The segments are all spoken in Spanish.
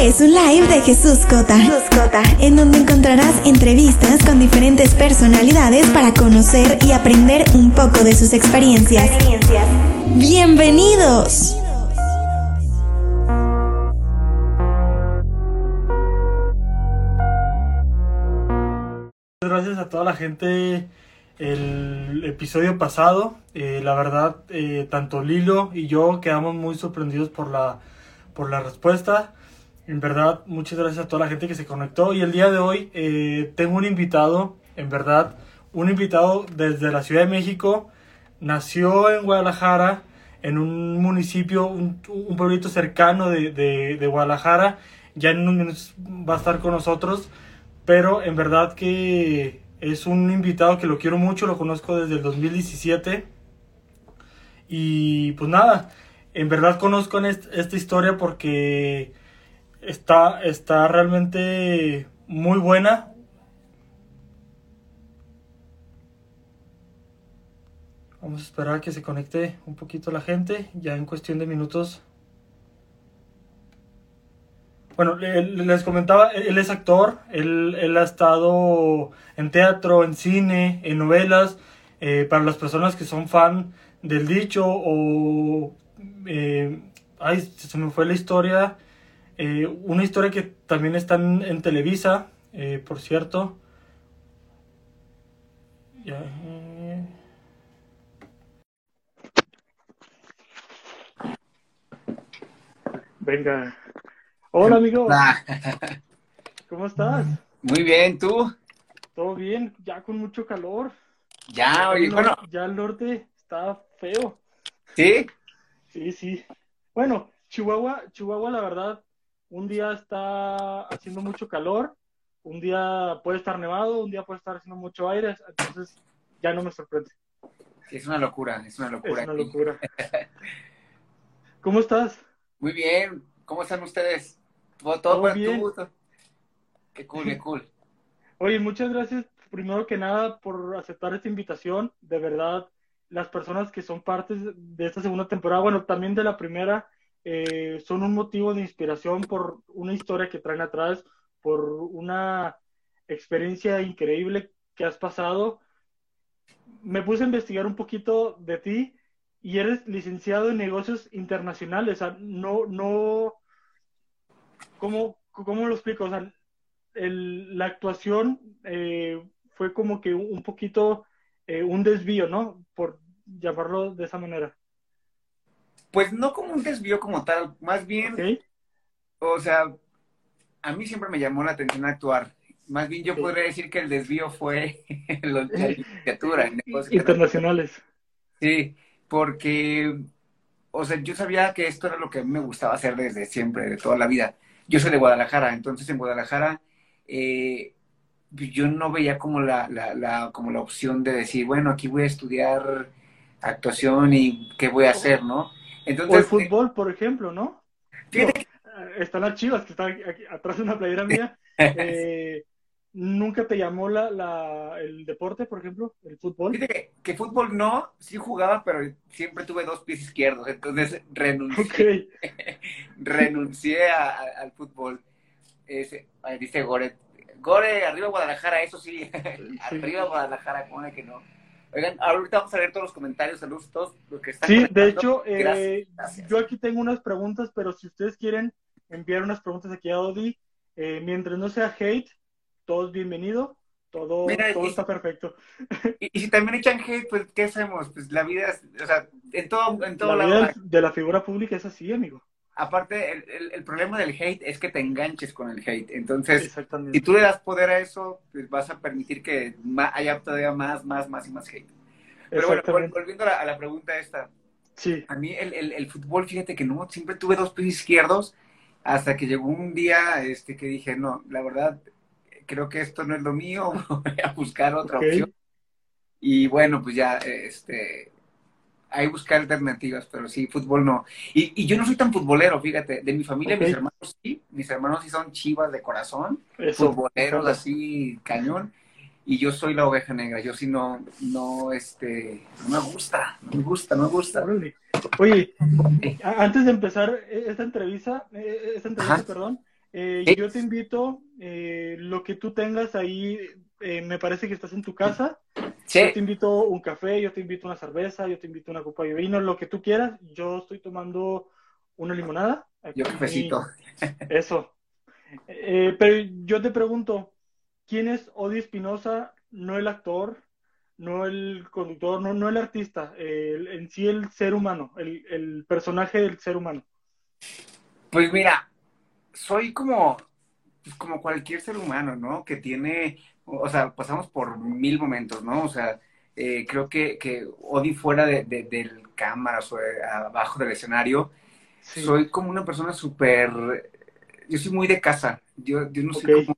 Es un live de Jesús Cota, Jesús Cota, en donde encontrarás entrevistas con diferentes personalidades para conocer y aprender un poco de sus experiencias. experiencias. ¡Bienvenidos! Gracias a toda la gente el episodio pasado. Eh, la verdad, eh, tanto Lilo y yo quedamos muy sorprendidos por la, por la respuesta. En verdad, muchas gracias a toda la gente que se conectó. Y el día de hoy eh, tengo un invitado, en verdad, un invitado desde la Ciudad de México. Nació en Guadalajara, en un municipio, un, un pueblito cercano de, Guadalajara. Ya en unos minutos va a estar con nosotros. Pero en verdad que es un invitado que lo quiero mucho, lo conozco desde el 2017. Y pues nada, en verdad conozco esta historia porque está, está realmente muy buena. Vamos a esperar a que se conecte un poquito la gente. Ya en cuestión de minutos bueno, les comentaba, él es actor, él, ha estado en teatro, en cine, en novelas. Eh, para las personas que son fan del dicho o... Eh, ay, se me fue la historia. Eh, una historia que también está en, Televisa, por cierto. Venga. Hola, amigo. ¿Cómo estás? Muy bien, ¿tú? Todo bien, ya con mucho calor. Ya, oye, bueno. Ya el norte está feo. ¿Sí? Sí, sí. Bueno, Chihuahua, Chihuahua, la verdad, un día está haciendo mucho calor, un día puede estar nevado, un día puede estar haciendo mucho aire, entonces ya no me sorprende. Sí, es una locura, es una locura. Es una locura. ¿Cómo estás? Muy bien, ¿cómo están ustedes? Todo, bien. Qué cool, qué cool. Oye, muchas gracias primero que nada por aceptar esta invitación. De verdad, las personas que son partes de esta segunda temporada, bueno, también de la primera, eh, son un motivo de inspiración por una historia que traen atrás, por una experiencia increíble que has pasado. Me puse a investigar un poquito de ti y eres licenciado en negocios internacionales. No, no, ¿cómo, cómo lo explico? El, la actuación eh, fue como que un poquito eh, un desvío, ¿no? Por llamarlo de esa manera. Pues no como un desvío como tal, más bien, o sea, a mí siempre me llamó la atención actuar. Más bien yo podría decir que el desvío fue la literatura. En Internacionales. Sí, porque, o sea, yo sabía que esto era lo que a mí me gustaba hacer desde siempre, de toda la vida yo soy de Guadalajara, entonces en Guadalajara eh, yo no veía como la, la, como la opción de decir, bueno, aquí voy a estudiar actuación y qué voy a hacer, ¿no? Entonces, o el fútbol, por ejemplo, ¿no? Fíjate Están las chivas que están aquí, atrás de una playera mía. Eh, ¿Nunca te llamó la, la, el deporte, por ejemplo, el fútbol? Fíjate que, fútbol no, sí jugaba, pero siempre tuve dos pies izquierdos, entonces renuncié. renuncié al fútbol. Ese, dice Gore, Gore, arriba Guadalajara, eso sí, arriba Guadalajara, ¿cómo que no? Oigan, ahorita vamos a ver todos los comentarios, saludos a todos los que están. Sí, de hecho, eh, yo aquí tengo unas preguntas, pero si ustedes quieren enviar unas preguntas aquí a Odi, eh, mientras no sea hate, todos bienvenidos, todo, todo está perfecto. Y, si también echan hate, pues, ¿qué hacemos? Pues la vida, es, o sea, en todo, en todo la vida de la figura pública es así, amigo. Aparte, el, el, problema del hate es que te enganches con el hate. Entonces, si tú le das poder a eso, pues vas a permitir que haya todavía más, más, más y más hate. Pero bueno, volviendo a la, pregunta esta. Sí. A mí el, el, fútbol, fíjate que no, siempre tuve dos pies izquierdos hasta que llegó un día este, que dije, no, la verdad, creo que esto no es lo mío, voy a buscar otra opción. Y bueno, pues ya, este, hay buscar alternativas, pero sí, fútbol no. Y, yo no soy tan futbolero, fíjate, de mi familia, mis hermanos sí, mis hermanos sí son chivas de corazón, futboleros así, cañón. Y yo soy la oveja negra, yo sí no, no, este, no me gusta, no me gusta, no me gusta. Oye, antes de empezar esta entrevista, eh, esta entrevista, perdón, Eh, yo te invito, eh, lo que tú tengas ahí, eh, me parece que estás en tu casa. Sí. Yo te invito un café, yo te invito una cerveza, yo te invito una copa de vino, lo que tú quieras. Yo estoy tomando una limonada. Yo cafecito. Eso. Eh, pero yo te pregunto, ¿quién es Odi Espinosa? No el actor, no el conductor, no, no el artista, el- en sí el ser humano, el, el personaje del ser humano. Pues mira, soy como, pues como cualquier ser humano, ¿no? Que tiene, o sea, pasamos por mil momentos, ¿no? O sea, eh, creo que, que Odi fuera de, de- del cámaras o abajo del escenario, Sí. soy como una persona súper, yo soy muy de casa, yo, yo no soy como,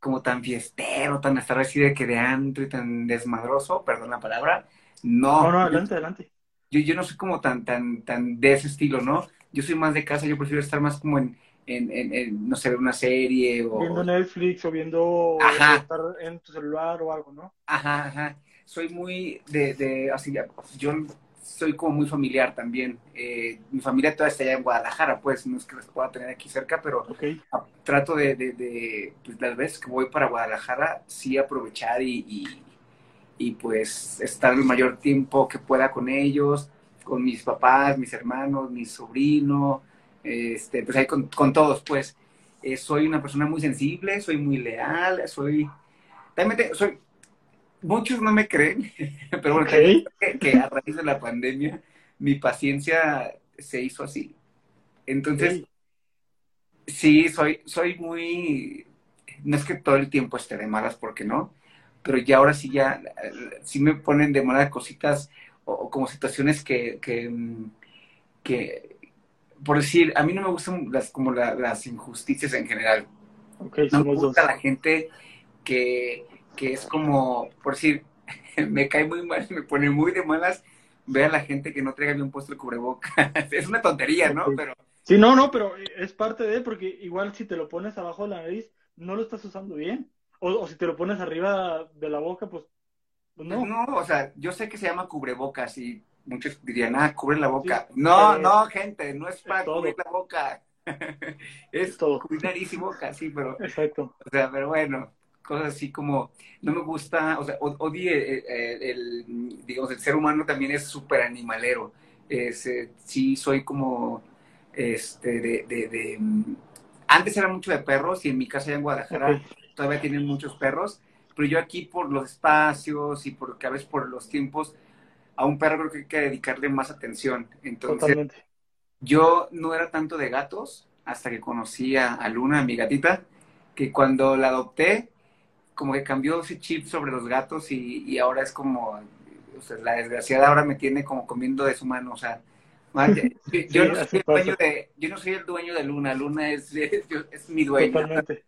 como tan fiestero, tan estar así de que de antro y tan desmadroso, perdón la palabra, no, No, no, yo- adelante, adelante. yo, yo no soy como tan, tan, tan de ese estilo, ¿no? Yo soy más de casa, yo prefiero estar más como en, en, en- en, no sé, una serie o... Viendo Netflix o viendo Ajá. estar en tu celular o algo, ¿no? Ajá, ajá. Soy muy de, de así, ya, yo soy como muy familiar también. Eh, mi familia toda está allá en Guadalajara, pues, no es que los pueda tener aquí cerca, pero a- trato de, de, de, pues, las veces que voy para Guadalajara, sí aprovechar y, y, y, pues estar el mayor tiempo que pueda con ellos, con mis papás, mis hermanos, mi sobrino, este, pues ahí con, con todos, pues. Eh, soy una persona muy sensible, soy muy leal, soy... También te- soy... Muchos no me creen, pero bueno, que, que a raíz de la pandemia mi paciencia se hizo así. Entonces. Sí, soy, soy muy, no es que todo el tiempo esté de malas, porque no, pero ya ahora sí ya, eh, sí me ponen de malas cositas o, como situaciones que, que, mm, que, por decir, a mí no me gustan las, como la- las injusticias en general. No me dos. gusta la gente que, que es como, por decir, me cae muy mal, me pone muy de malas ver a la gente que no traiga bien puesto el cubreboca. Es una tontería, ¿no? Pero Sí, no, no, pero es parte de, porque igual si te lo pones abajo de la nariz, no lo estás usando bien. O, o si te lo pones arriba de la boca, pues, pues no. No, o sea, yo sé que se llama cubrebocas y muchos dirían, ah, cubre la boca. no, no, gente, no es para todo. cubrir la boca. es todo. cubrir nariz y boca, sí, pero, Exacto. o sea, pero bueno, cosas así como, no me gusta, o sea, o- odio el, el- el, digamos, el ser humano también es súper animalero. Es, eh, sí, soy como, este, de, de, de, mm, antes era mucho de perros y en mi casa allá en Guadalajara todavía tienen muchos perros, pero yo aquí por los espacios y por, a veces por los tiempos, a un perro creo que hay que dedicarle más atención. Entonces, Totalmente. yo no era tanto de gatos hasta que conocí a, a Luna, mi gatita, que cuando la adopté, como que cambió ese chip sobre los gatos y, y ahora es como, o sea, la desgraciada ahora me tiene como comiendo de su mano, o sea, yo, yo Sí, no soy el dueño de, yo no soy el dueño de Luna, Luna es, es, es mi dueño. Totalmente.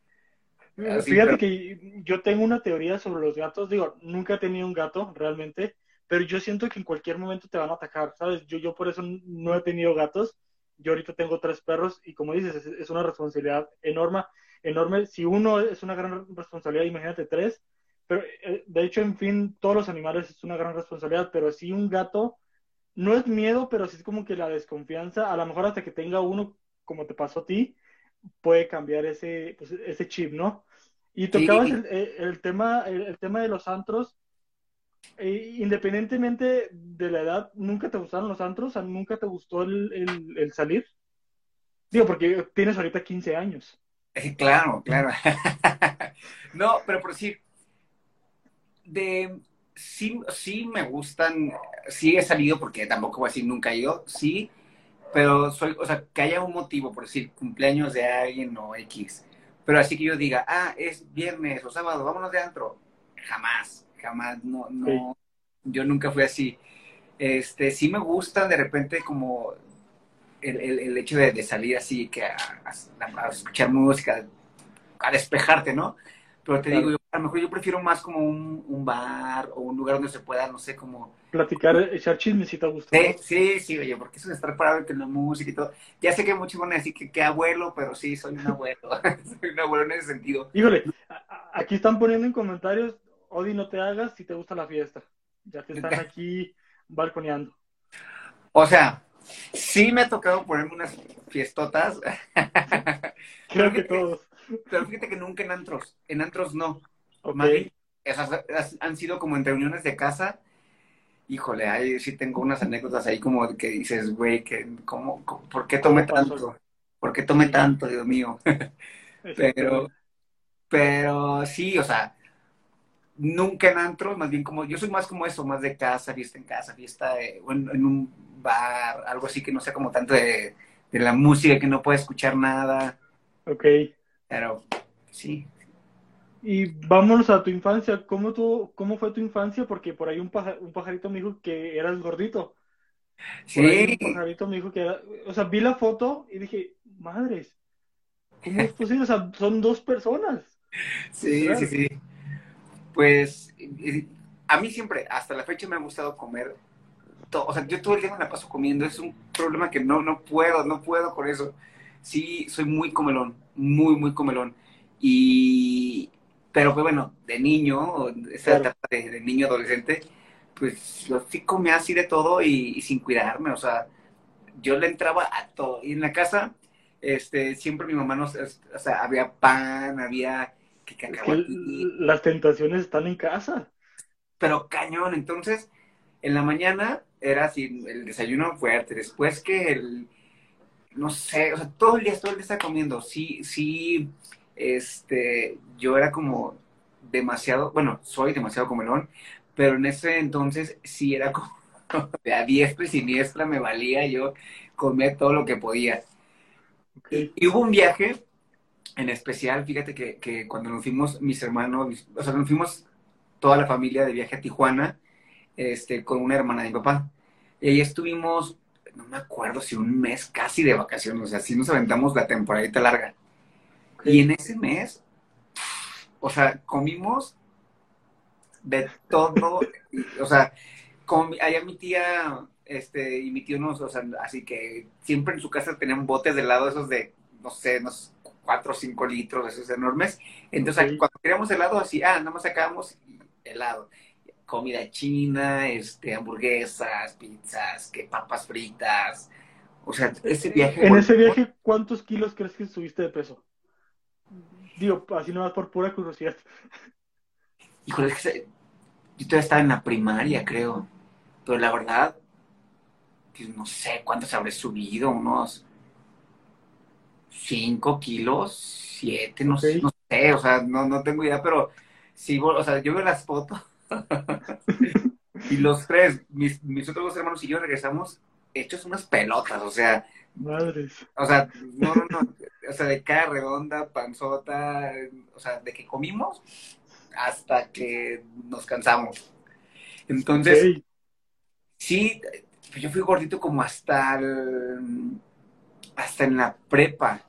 Así, Fíjate pero- que yo tengo una teoría sobre los gatos. Digo, nunca he tenido un gato realmente, pero yo siento que en cualquier momento te van a atacar, ¿sabes? Yo, yo por eso no he tenido gatos. Yo ahorita tengo tres perros y como dices, es, es una responsabilidad enorme, enorme. Si uno es una gran responsabilidad, imagínate tres. Pero eh, de hecho, en fin, todos los animales es una gran responsabilidad, pero si un gato no es miedo, pero sí es como que la desconfianza, a lo mejor hasta que tenga uno, como te pasó a ti, puede cambiar ese, pues, ese chip, ¿no? Y tocabas Sí. el, el- el tema, el, el tema de los antros. Eh, independientemente de la edad, ¿nunca te gustaron los antros? O ¿Nunca te gustó el, el- salir? Digo, porque tienes ahorita 15 años. Eh, Claro, claro. no, pero por decir, de sí, sí me gustan, sí he salido porque tampoco voy a decir nunca ido, sí, pero soy, o sea, que haya un motivo, por decir, cumpleaños de alguien o X. Pero así que yo diga, ah, es viernes o sábado, vámonos de antro. Jamás, jamás, no, no, yo nunca fui así. Este, sí me gusta de repente como el, el, el hecho de, de, salir así, que a, a, a, escuchar música, a despejarte, ¿no? Pero te claro. digo, yo, a lo mejor yo prefiero más como un, un, bar o un lugar donde se pueda, no sé, como... Platicar, echar chismecito a gusto. Sí, sí, sí, oye, porque eso de estar parado con la música y todo. Ya sé que muchos van a decir que, que abuelo, pero sí, soy un abuelo. soy un abuelo en ese sentido. Híjole, aquí están poniendo en comentarios, Odi, no te hagas si te gusta la fiesta. Ya te están aquí balconeando. O sea, Sí me ha tocado ponerme unas fiestotas. Creo que todos. Pero fíjate que nunca en antros. En antros no. Ok. Más bien, esas han sido como en reuniones de casa. Híjole, ahí sí tengo unas anécdotas ahí como que dices, güey, que cómo, cómo- ¿por qué tomé tanto? ¿Por qué tomé tanto, Dios mío? Pero, pero sí, o sea, nunca en antros, más bien como, yo soy más como eso, más de casa, fiesta en casa, fiesta eh, o en, en un bar, algo así que no sea como tanto de, de la música, que no pueda escuchar nada, Ok. pero sí. Y vámonos a tu infancia. ¿Cómo, tu, ¿Cómo fue tu infancia? Porque por ahí un, paja- un pajarito me dijo que eras gordito. Por ahí Sí, un pajarito me dijo que era... O sea, vi la foto y dije, madres, ¿cómo es posible? O sea, son dos personas. sí, sí, sí. Pues eh, a mí siempre, hasta la fecha me ha gustado comer. to- o sea, yo todo el día me la paso comiendo. Es un problema que no, no puedo, no puedo con eso. Sí, soy muy comelón, muy, muy comelón. Y, pero pues bueno, de niño, esa Claro. etapa de, de niño adolescente, pues lo sí comía así de todo y, y sin cuidarme. O sea, yo le entraba a todo. Y en la casa, este, siempre mi mamá nos, o sea, había pan, había que Es que cacahuatito, las tentaciones están en casa. pero cañón. Entonces, en la mañana era así el desayuno fuerte, después que el, no sé, o sea, todo el día, todo el día estaba comiendo. Sí, sí, este, yo era como demasiado, bueno, soy demasiado comelón, pero en ese entonces sí era como de a diestra y siniestra me valía, yo comía todo lo que podía. Y, y hubo un viaje en especial, fíjate que, que cuando nos fuimos mis hermanos, o sea, nos fuimos toda la familia de viaje a Tijuana, este, con una hermana de mi papá. Y ahí estuvimos, no me acuerdo si un mes casi de vacaciones, o sea, sí nos aventamos la temporadita larga. Y en ese mes, o sea, comimos de todo, y, o sea, con, allá mi tía, este, y mi tío nos, o sea, así que siempre en su casa tenían botes de helado esos de, no sé, unos cuatro o cinco litros, esos enormes. Entonces, cuando queríamos helado, así, ah, nada más sacábamos helado. Comida china, este, hamburguesas, pizzas, que papas fritas. O sea, ese viaje. En ese viaje, ¿cuántos kilos crees que subiste de peso? Digo, así nomás por pura curiosidad. Híjole, es que se- yo todavía estaba en la primaria, creo. Pero la verdad, pues no sé cuántos habré subido, unos 5 kilos, 7, no, sé, no sé, o sea, no, no tengo idea, pero sí, o sea, yo veo las fotos y los tres, mis, mis otros dos hermanos y yo regresamos hechos unas pelotas, o sea, Madres. o sea, no, no, no, o sea, de cara redonda, panzota, o sea, de que comimos hasta que nos cansamos. Entonces, sí, yo fui gordito como hasta el- hasta en la prepa.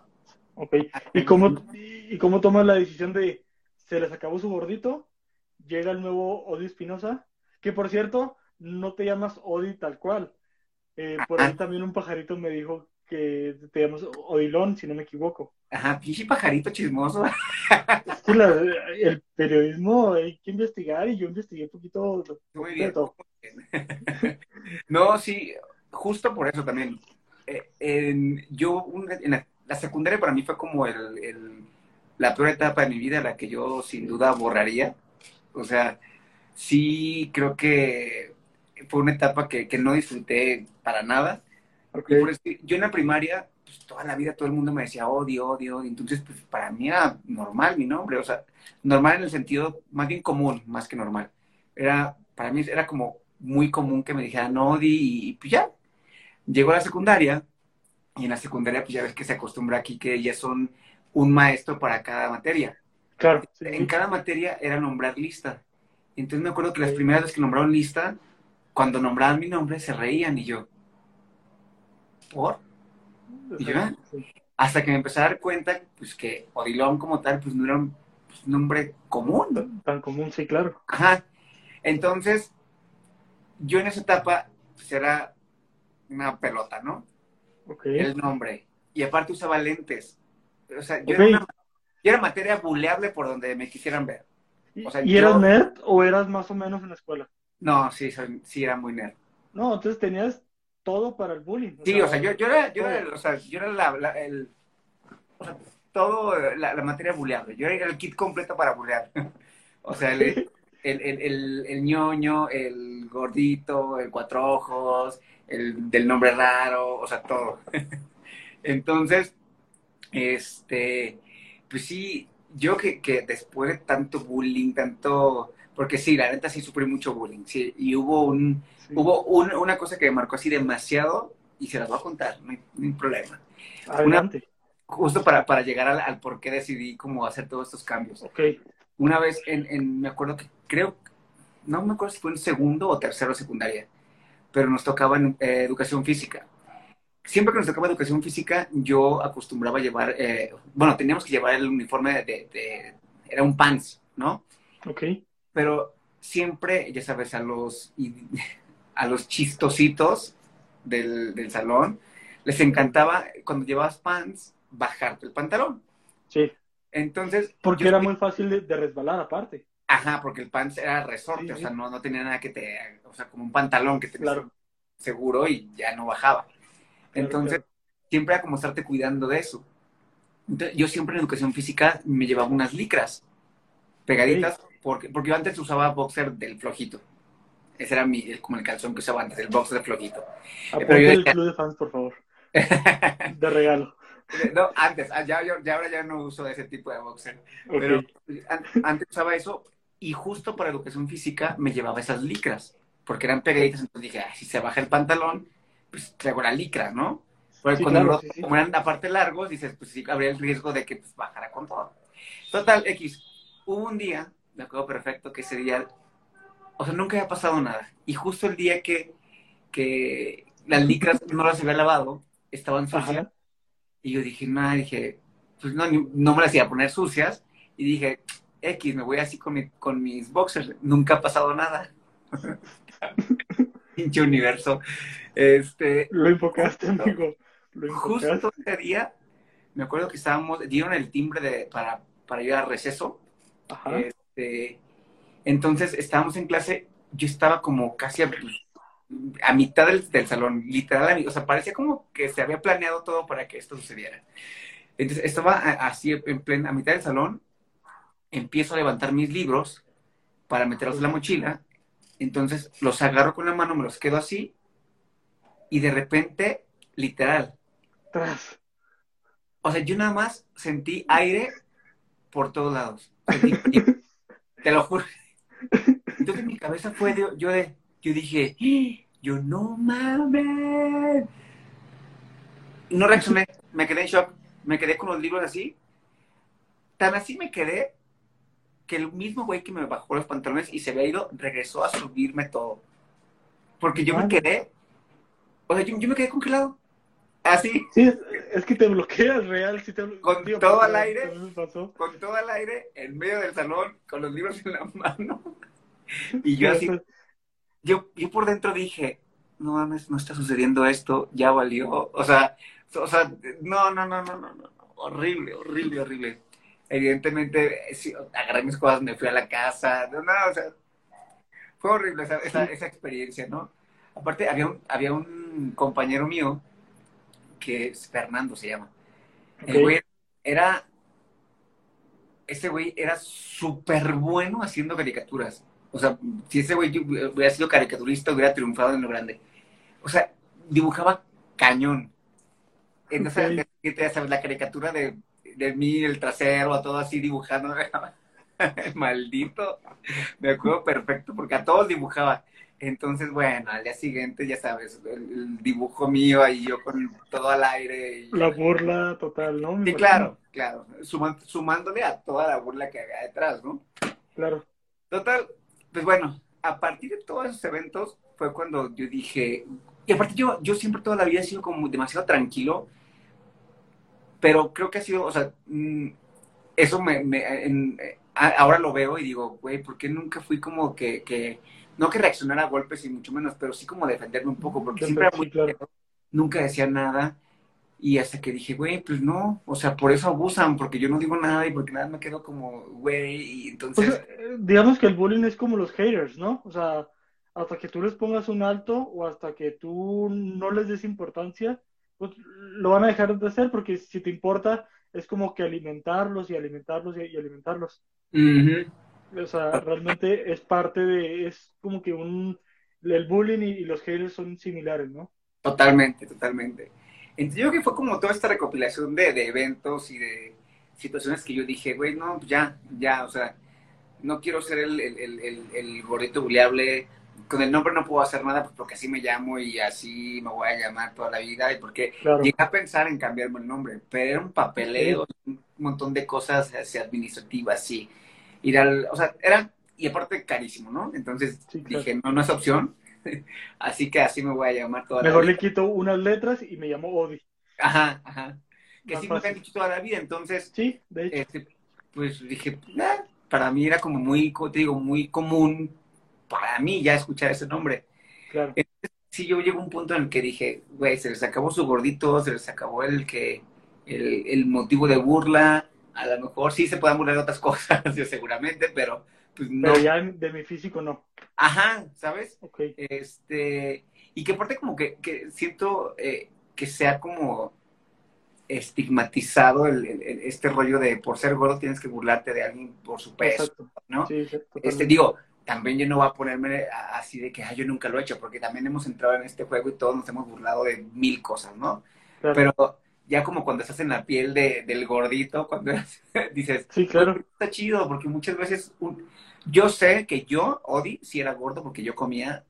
Ok. ¿Y cómo, ¿Y cómo tomas la decisión de se les acabó su gordito? Llega el nuevo Odi Espinosa, que por cierto, no te llamas Odi tal cual. Eh, por ahí también un pajarito me dijo que te llamas Odilón, si no me equivoco. Ajá, pinche pajarito chismoso. Es que la- el periodismo hay que investigar y yo investigué un poquito Muy de bien. todo. No, sí, justo por eso también. Eh, en- yo, una- en la, la secundaria para mí fue como el, el- la peor etapa de mi vida, la que yo sin duda borraría. O sea, sí creo que fue una etapa que, que no disfruté para nada. Por eso, yo en la primaria, pues toda la vida todo el mundo me decía odio, odio. Entonces, pues para mí era normal mi nombre, o sea, normal en el sentido más bien común, más que normal. Era, para mí era como muy común que me dijeran Odi y, pues ya. Llegó a la secundaria y en la secundaria pues ya ves que se acostumbra aquí que ya son un maestro para cada materia. Claro. sí, En cada materia era nombrar lista. Entonces me acuerdo que las primeras veces que nombraron lista, cuando nombraban mi nombre se reían y yo, ¿por? Sí. Hasta que me empecé a dar cuenta, pues que Odilon como tal, pues no era un pues, nombre común. Tan común, sí, claro. Ajá. Entonces, yo en esa etapa, pues era una pelota, ¿no? Ok. El nombre. Y aparte usaba lentes. O sea, yo, era, una- yo era materia buleable por donde me quisieran ver. ¿Y, o sea, y yo- eras nerd o eras más o menos en la escuela? No, sí, soy- sí era muy nerd. No, entonces tenías todo para el bullying. sí, o sea, yo, yo era, yo era, o sea, yo era la, el, o sea, todo, la, la materia bulleable. Yo era el kit completo para bullear. o sea, el, el, el, el, ñoño, el gordito, el cuatro ojos, el del nombre raro, o sea, todo. Entonces, este, pues sí, yo que, que después de tanto bullying, tanto, porque sí, la neta sí sufrí mucho bullying, sí, y hubo un, hubo una cosa que me marcó así demasiado, y se las voy a contar, no hay, problema. Adelante. justo para, para llegar al, al, por qué decidí cómo hacer todos estos cambios. Ok. Una vez, en, en, me acuerdo que, creo, no me acuerdo si fue en segundo o tercero secundaria, pero nos tocaba en, eh, educación física siempre que nos tocaba educación física, yo acostumbraba a llevar, eh, bueno, teníamos que llevar el uniforme de, era un pants, ¿no? Ok. Pero siempre, ya sabes, a los, a los chistositos del, del salón, les encantaba cuando llevabas pants, bajarte el pantalón. Sí. Entonces. Porque era muy fácil de, resbalar aparte. Ajá, porque el pants era resorte, o sea, no, no tenía nada que te, o sea, como un pantalón que te claro. seguro y ya no bajaba. Entonces, siempre era como estarte cuidando de eso. Entonces, yo siempre en educación física me llevaba unas licras pegaditas, porque, porque yo antes usaba boxer del flojito. Ese era mi, como el calzón que usaba antes, el boxer flojito. Pero yo, el club de fans, por favor. de regalo. No, antes, ah, ya, ya, ahora ya no uso ese tipo de boxer. Pero antes usaba eso y justo para educación física me llevaba esas licras, porque eran pegaditas, entonces dije, si se baja el pantalón, pues traigo la licra, ¿no? Porque cuando los, como eran aparte largos, dices, pues sí, habría el riesgo de que pues, bajara con todo. Total, X. Hubo un día, me acuerdo perfecto, que ese día, o sea, nunca había pasado nada. Y justo el día que, que las licras no las había lavado, estaban sucias. Y yo dije, nada, dije, pues no, no me las iba a poner sucias. Y dije, X, me voy así con, mi, con mis boxers. Nunca ha pasado nada. Pinche universo. Este, lo invocaste, amigo. Justo ese día, me acuerdo que estábamos, dieron el timbre de, para, para ir a receso. Este, entonces estábamos en clase, yo estaba como casi a, mitad del, salón, literal, o sea, parecía como que se había planeado todo para que esto sucediera. Entonces estaba así en plena, a mitad del salón, empiezo a levantar mis libros para meterlos en la mochila, entonces los agarro con la mano, me los quedo así y de repente, literal. O sea, yo nada más sentí aire por todos lados. te lo juro. Entonces mi cabeza fue de, yo de, yo dije, yo no mames. No reaccioné, me quedé en shock, me quedé con los libros así. Tan así me quedé que el mismo güey que me bajó los pantalones y se había ido, regresó a subirme todo. Porque yo me quedé o sea, yo, me quedé congelado. Así. Sí, es que te bloqueas real. con todo al aire. Con todo al aire, en medio del salón, con los libros en la mano. Y yo así. Yo, yo por dentro dije, no mames, no está sucediendo esto, ya valió. O sea, o sea, no, no, no, no, no, no. Horrible, horrible, horrible. Evidentemente, agarré mis cosas, me fui a la casa. No, o sea, fue horrible esa, esa, esa experiencia, ¿no? Aparte, había un, había un compañero mío, que es Fernando se llama. El güey era. Ese güey era súper bueno haciendo caricaturas. O sea, si ese güey hubiera sido caricaturista, hubiera triunfado en lo grande. O sea, dibujaba cañón. Entonces, sabes, la caricatura de, de mí, el trasero, a todo así dibujando. Maldito. Me acuerdo perfecto porque a todos dibujaba. Entonces, bueno, al día siguiente, ya sabes, el, dibujo mío ahí yo con todo al aire. la burla total, ¿no? Sí, claro, claro. sumándole a toda la burla que había detrás, ¿no? Claro. Total, pues bueno, a partir de todos esos eventos fue cuando yo dije, y aparte yo, yo siempre toda la vida he sido como demasiado tranquilo, pero creo que ha sido, o sea, mm, eso me, me ahora lo veo y digo, güey, ¿por qué nunca fui como que, que no que reaccionara a golpes y mucho menos, pero sí como defenderme un poco, porque siempre era muy nunca decía nada. Y hasta que dije, güey, pues no, o sea, por eso abusan, porque yo no digo nada y porque nada me quedo como, güey, y entonces... Eh, digamos que el bullying es como los haters, ¿no? O sea, hasta que tú les pongas un alto o hasta que tú no les des importancia, pues lo van a dejar de hacer porque si te importa es como que alimentarlos y alimentarlos y, alimentarlos. O sea, realmente es parte de, es como que un, el bullying y, los haters son similares, ¿no? Totalmente, totalmente. Creo que fue como toda esta recopilación de, de eventos y de situaciones que yo dije, güey, no, ya, ya, o sea, no quiero ser el, el, el, el gordito buleable, con el nombre no puedo hacer nada pues, porque así me llamo y así me voy a llamar toda la vida y porque llegué a pensar en cambiarme el nombre, pero era un papeleo, un montón de cosas así, administrativas, sí. Ir al, o sea, era, y aparte carísimo, ¿no? Entonces dije, no, no es opción, así que así me voy a llamar toda Mejor la vida. Mejor le quito unas letras y me llamo Odi. Ajá, ajá. Que sí me han dicho toda la vida, entonces. Sí, de hecho. Este, pues dije, para mí era como muy, te digo, muy común para mí ya escuchar ese nombre. Claro. Entonces, sí, yo llego a un punto en el que dije, güey, se les acabó su gordito, se les acabó el que, el, el motivo de burla, a lo mejor sí se puedan burlar de otras cosas, yo seguramente, pero pues no. Pero ya de mi físico no. Ajá, ¿sabes? Ok. Este, y que aparte como que, que siento eh, que sea como estigmatizado el, este rollo de por ser gordo tienes que burlarte de alguien por su peso, ¿no? Sí, este, digo, también yo no voy a ponerme así de que yo nunca lo he hecho, porque también hemos entrado en este juego y todos nos hemos burlado de mil cosas, ¿no? Pero ya como cuando estás en la piel de, del gordito, cuando dices, sí, claro. está chido, porque muchas veces yo sé que yo, Odi, sí era gordo porque yo comía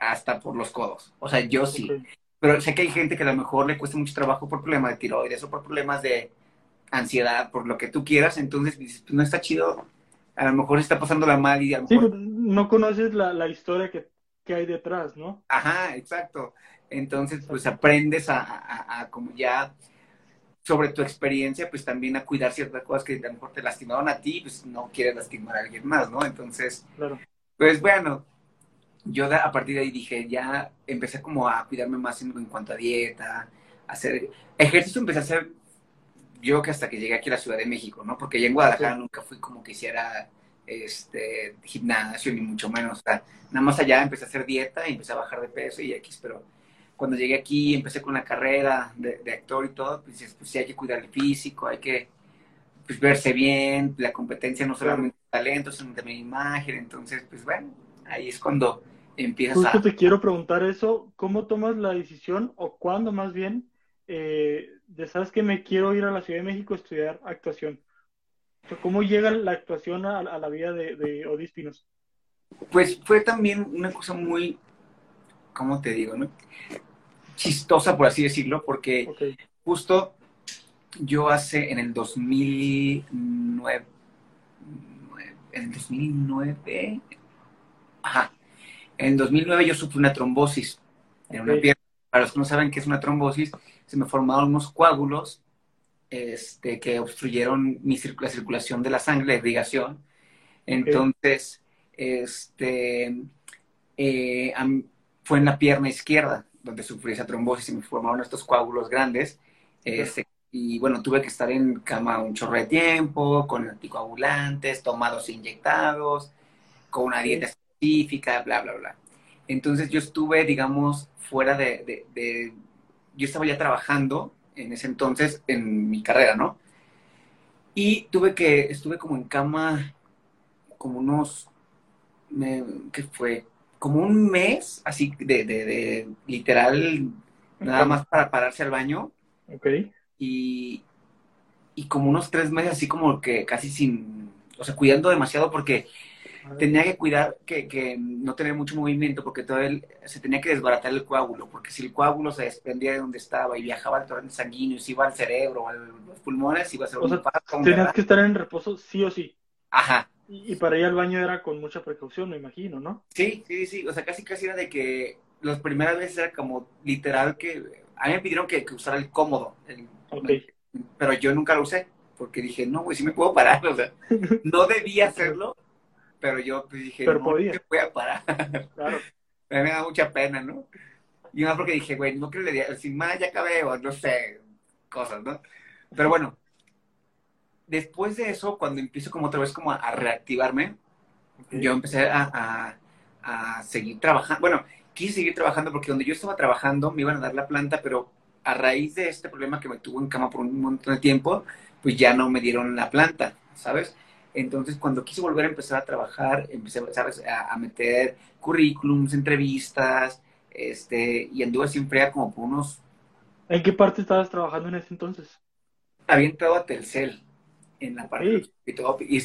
hasta por los codos, o sea, yo sí. Pero sé que hay gente que a lo mejor le cuesta mucho trabajo por problemas de tiroides o por problemas de ansiedad, por lo que tú quieras, entonces dices, pues no está chido a lo mejor está pasando la mal y a lo mejor... Sí, no conoces la, la historia que, que, hay detrás, ¿no? Ajá, exacto. Entonces, pues aprendes a, a, a, como ya sobre tu experiencia, pues también a cuidar ciertas cosas que a lo mejor te lastimaron a ti, pues no quieres lastimar a alguien más, ¿no? Entonces, claro. pues bueno, yo a partir de ahí dije, ya empecé como a cuidarme más en, en cuanto a dieta, hacer ejercicio, empecé a hacer yo que hasta que llegué aquí a la Ciudad de México, ¿no? Porque ya en Guadalajara nunca fui como que hiciera este, gimnasio, ni mucho menos. O sea, nada más allá empecé a hacer dieta y empecé a bajar de peso y X, pero cuando llegué aquí, empecé con la carrera de, actor y todo, pues, pues sí hay que cuidar el físico, hay que pues, verse bien, la competencia no solamente talento, sino también imagen, entonces, pues bueno, ahí es cuando empiezas Justo te quiero preguntar eso, ¿cómo tomas la decisión o cuándo más bien eh, de sabes que me quiero ir a la Ciudad de México a estudiar actuación. ¿Cómo llega la actuación a, la vida de, de Odis Pinos? Pues fue también una cosa muy, ¿cómo te digo? No? Chistosa, por así decirlo, porque justo yo hace en el 2009, en el 2009, ajá, en el 2009 yo sufrí una trombosis en una pierna. Para los que no saben qué es una trombosis, se me formaron unos coágulos este, que obstruyeron mi la circulación de la sangre, la irrigación. Entonces, este, eh, fue en la pierna izquierda donde sufrí esa trombosis y me formaron estos coágulos grandes. Este, y bueno, tuve que estar en cama un chorro de tiempo, con anticoagulantes, tomados e inyectados, con una dieta específica, bla, bla, bla. Entonces yo estuve, digamos, fuera de yo estaba ya trabajando en ese entonces en mi carrera, ¿no? Y tuve que, estuve como en cama como unos, ¿qué fue? Como un mes, así de, de, literal, nada más para pararse al baño. Ok. Y, y como unos tres meses así como que casi sin, o sea, cuidando demasiado porque tenía que cuidar que, que, no tener mucho movimiento porque todo el, se tenía que desbaratar el coágulo, porque si el coágulo se desprendía de donde estaba y viajaba al torrente sanguíneo, y se iba al cerebro, a los pulmones, iba a ser un Tenías que estar en reposo sí o sí. Ajá. Y, para ir al baño era con mucha precaución, me imagino, ¿no? Sí, sí, sí, o sea, casi casi era de que las primeras veces era como literal que a mí me pidieron que, usara el cómodo, pero yo nunca lo usé porque dije, no, güey, sí me puedo parar, o sea, no debía hacerlo, pero yo pues, dije, pero no, podía. voy a parar. Claro. me da mucha pena, ¿no? Y más porque dije, güey, no que le diría, sin más ya acabé, o no sé, cosas, ¿no? Pero bueno, después de eso, cuando empiezo como otra vez como a, reactivarme, yo empecé a, a seguir trabajando. Bueno, quise seguir trabajando porque donde yo estaba trabajando me iban a dar la planta, pero a raíz de este problema que me tuvo en cama por un montón de tiempo, pues ya no me dieron la planta, ¿sabes? Entonces, cuando quise volver a empezar a trabajar, empecé, ¿sabes? A, meter currículums, entrevistas, este, y anduve siempre como por unos... ¿En qué parte estabas trabajando en ese entonces? Había entrado a Telcel, en la parte y todo, y,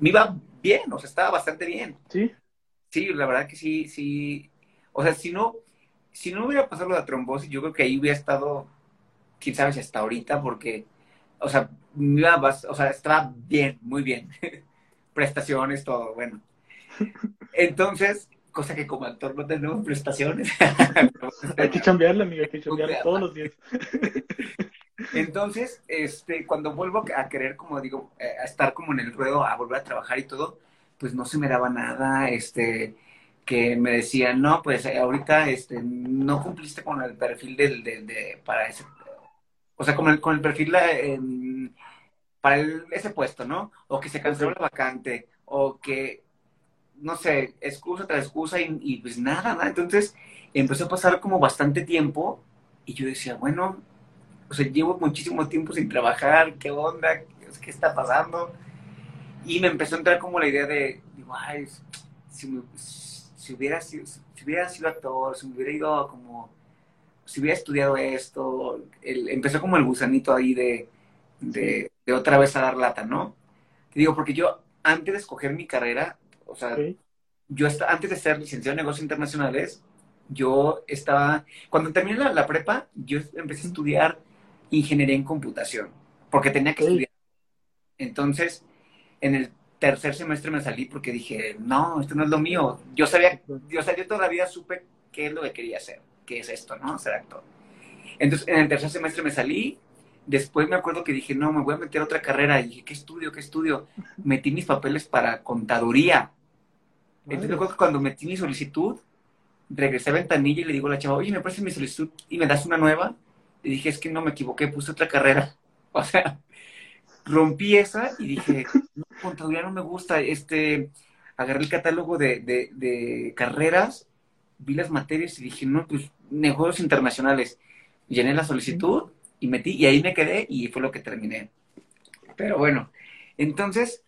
me iba bien, o sea, estaba bastante bien. Sí. Sí, la verdad que sí, sí. O sea, si no, si no hubiera pasado de trombosis, yo creo que ahí hubiera estado, quién sabe si hasta ahorita, porque, o sea, me iba, o sea, estaba bien, muy bien. Prestaciones, todo, bueno. Entonces, cosa que como actor no tenemos prestaciones. hay que cambiarla, amiga, hay que cambiarla todos los días. Entonces, este, cuando vuelvo a querer, como digo, eh, a estar como en el ruedo, a volver a trabajar y todo, pues no se me daba nada, este, que me decían, no, pues eh, ahorita, este, no cumpliste con el perfil del, de, para ese, o sea, con el, con el perfil para ese puesto, ¿no? O que se canceló la vacante, o que, no sé, excusa tras excusa y, y pues nada, nada. Entonces empezó a pasar como bastante tiempo y yo decía, bueno, o sea, llevo muchísimo tiempo sin trabajar, ¿qué onda? ¿Qué está pasando? Y me empezó a entrar como la idea de, digo, ay, si, si, hubiera, sido, si hubiera sido actor, si me hubiera ido como, si hubiera estudiado esto, empezó como el gusanito ahí de, de, otra vez a dar lata, ¿no? Te digo, porque yo, antes de escoger mi carrera, o sea, yo hasta, antes de ser licenciado en negocios internacionales, yo estaba, cuando terminé la, la, prepa, yo empecé a estudiar ingeniería en computación, porque tenía que estudiar. Entonces, en el tercer semestre me salí porque dije, no, esto no es lo mío. Yo sabía, yo, o yo todavía supe qué es lo que quería hacer, qué es esto, ¿no? Ser actor. Entonces, en el tercer semestre me salí. Después me acuerdo que dije, no, me voy a meter a otra carrera. Y dije, ¿qué estudio? ¿Qué estudio? Metí mis papeles para contaduría. Entonces, que cuando metí mi solicitud, regresé a ventanilla y le digo a la chava, oye, me parece mi solicitud y me das una nueva. Y dije, es que no me equivoqué, puse otra carrera. O sea, rompí esa y dije, no, contaduría no me gusta. Este, agarré el catálogo de, de, carreras, vi las materias y dije, no, pues negocios internacionales. Llené la solicitud y metí, y ahí me quedé y fue lo que terminé. Pero bueno, entonces,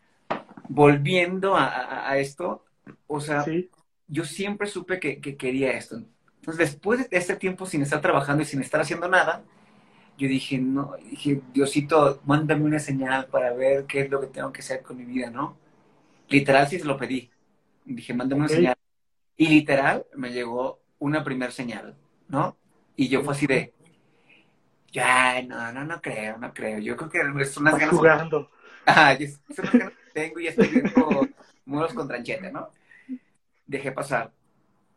volviendo a, esto, o sea, yo siempre supe que, que, quería esto. Entonces, después de este tiempo sin estar trabajando y sin estar haciendo nada, yo dije, no, dije, Diosito, mándame una señal para ver qué es lo que tengo que hacer con mi vida, ¿no? Literal sí se lo pedí. Dije, mándame una señal. Y literal me llegó una primer señal, ¿no? Y yo fue así de, ya, no, no, no creo, no creo. Yo creo que son las ganas. jugando. Ah, son las ganas que tengo y estoy viendo muros con tranchete, ¿no? Dejé pasar.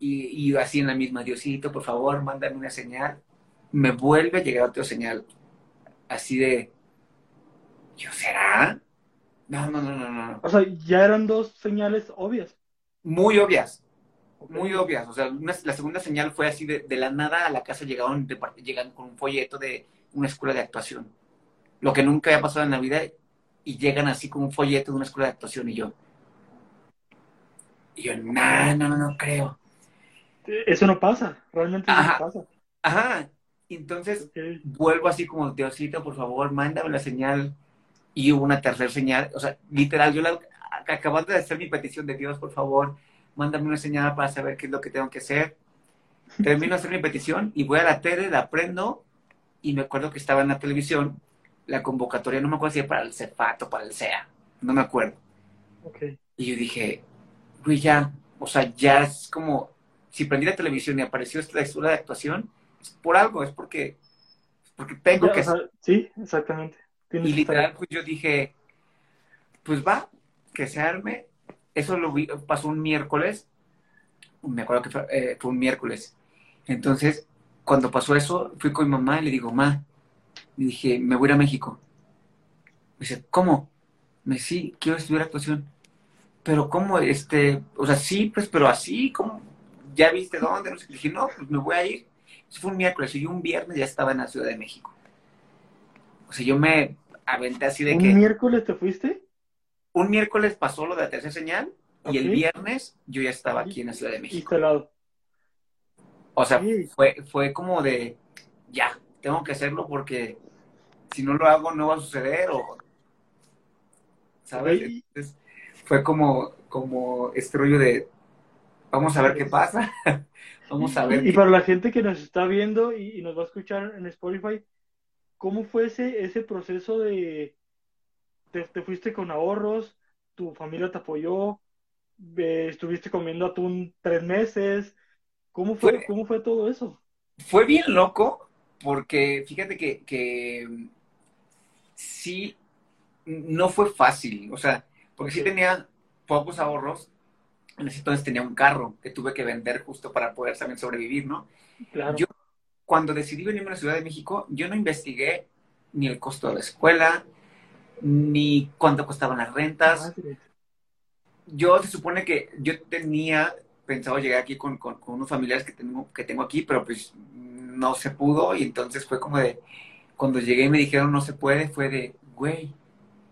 Y, así en la misma, Diosito, por favor, mándame una señal. Me vuelve a llegar otra señal. Así de, ¿yo será? No, no, no, no, no. O sea, ya eran dos señales obvias. Muy obvias. Muy obvias. O sea, la segunda señal fue así de, de la nada a la casa llegaron, llegan con un folleto de una escuela de actuación. Lo que nunca había pasado en la vida y llegan así con un folleto de una escuela de actuación y yo. Y yo, no, no, no creo. Eso no pasa, realmente no pasa. Ajá. Entonces vuelvo así como, Diosito, por favor, mándame la señal. Y hubo una tercera señal. O sea, literal, yo la, acabando de hacer mi petición de Dios, por favor, mándame una señal para saber qué es lo que tengo que hacer. Termino de hacer mi petición y voy a la tele, la prendo y me acuerdo que estaba en la televisión la convocatoria, no me acuerdo si era para el CEPAT o para el SEA, no me acuerdo. Y yo dije, güey, ya, o sea, ya es como, si prendí la televisión y apareció esta escuela de actuación, es por algo, es porque, porque tengo que... sí, exactamente. y literal, pues yo dije, pues va, que se arme. Eso lo vi, pasó un miércoles, me acuerdo que fue, eh, fue un miércoles. Entonces, cuando pasó eso, fui con mi mamá y le digo, ma, y dije, me voy a ir a México. Me dice, ¿cómo? Me dice, sí, quiero estudiar actuación. Pero ¿cómo? Este, o sea, sí, pues, pero así, ¿cómo? ¿Ya viste dónde? No sé. dije, no, pues me voy a ir. Eso fue un miércoles y un viernes ya estaba en la Ciudad de México. O sea, yo me aventé así de que... ¿Un miércoles te fuiste? Un miércoles pasó lo de la tercera señal y el viernes yo ya estaba aquí en la Ciudad de México. lado. O sea, fue, fue como de, ya, tengo que hacerlo porque si no lo hago no va a suceder o, ¿sabes? Entonces, fue como, como este rollo de, vamos a ver qué pasa, vamos a ver. Y, para la gente que nos está viendo y, nos va a escuchar en Spotify, ¿cómo fue ese, ese proceso de, te, te fuiste con ahorros, tu familia te apoyó, estuviste comiendo atún tres meses. ¿Cómo fue, ¿Cómo fue todo eso? Fue bien loco, porque fíjate que, que sí, no fue fácil. O sea, porque sí tenía pocos ahorros. En ese entonces tenía un carro que tuve que vender justo para poder también sobrevivir, ¿no? Claro. Yo, cuando decidí venirme a la Ciudad de México, yo no investigué ni el costo de la escuela, ni cuánto costaban las rentas yo se supone que yo tenía pensado llegar aquí con, unos familiares que tengo, que tengo aquí, pero pues no se pudo y entonces fue como de, cuando llegué y me dijeron no se puede, fue de, güey,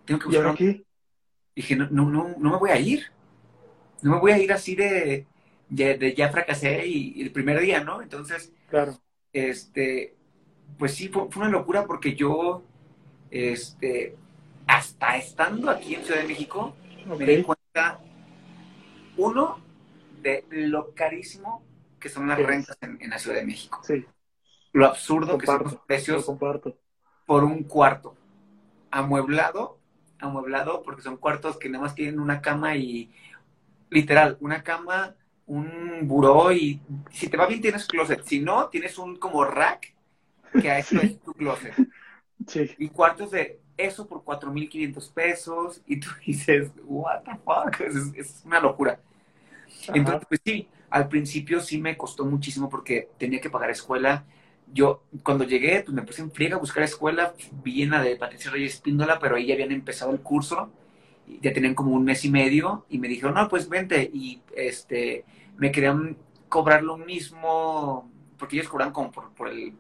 tengo que buscar... aquí? Dije, no, no, no, no me voy a ir. No me voy a ir así de, de, ya fracasé y, el primer día, ¿no? Entonces, claro. este, pues sí, fue, fue una locura porque yo, este, hasta estando aquí en Ciudad de México, me di cuenta, uno, de lo carísimo que son las rentas en, la Ciudad de México. Sí. Lo absurdo que son los precios por un cuarto. Amueblado, amueblado, porque son cuartos que nada más tienen una cama y, literal, una cama, un buró y si te va bien tienes closet. Si no, tienes un como rack que a eso es tu closet. Sí. Y cuartos de eso por 4.500 pesos y tú dices, what the fuck, es, una locura. Entonces, pues sí, al principio sí me costó muchísimo porque tenía que pagar escuela. Yo, cuando llegué, pues me puse en friega a buscar escuela, vi en la de Patricia Reyes Píndola, pero ahí ya habían empezado el curso, ya tenían como un mes y medio, y me dijeron, no, pues vente, y este, me querían cobrar lo mismo, porque ellos cobran como por, el,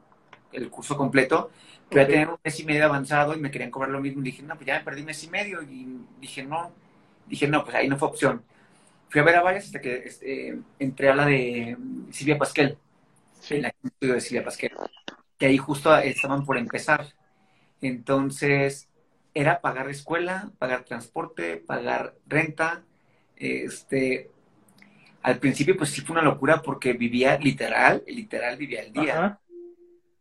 el curso completo, pero ya tenían un mes y medio avanzado y me querían cobrar lo mismo. Y dije, no, pues ya me perdí mes y medio. Y dije, no. Dije, no, pues ahí no fue opción. Fui a ver a varias hasta que este, entré a la de Silvia Pasquel. Sí. En la estudio de Silvia Pasquel. Que ahí justo estaban por empezar. Entonces, era pagar escuela, pagar transporte, pagar renta. Este, al principio, pues sí fue una locura porque vivía literal, literal vivía el día.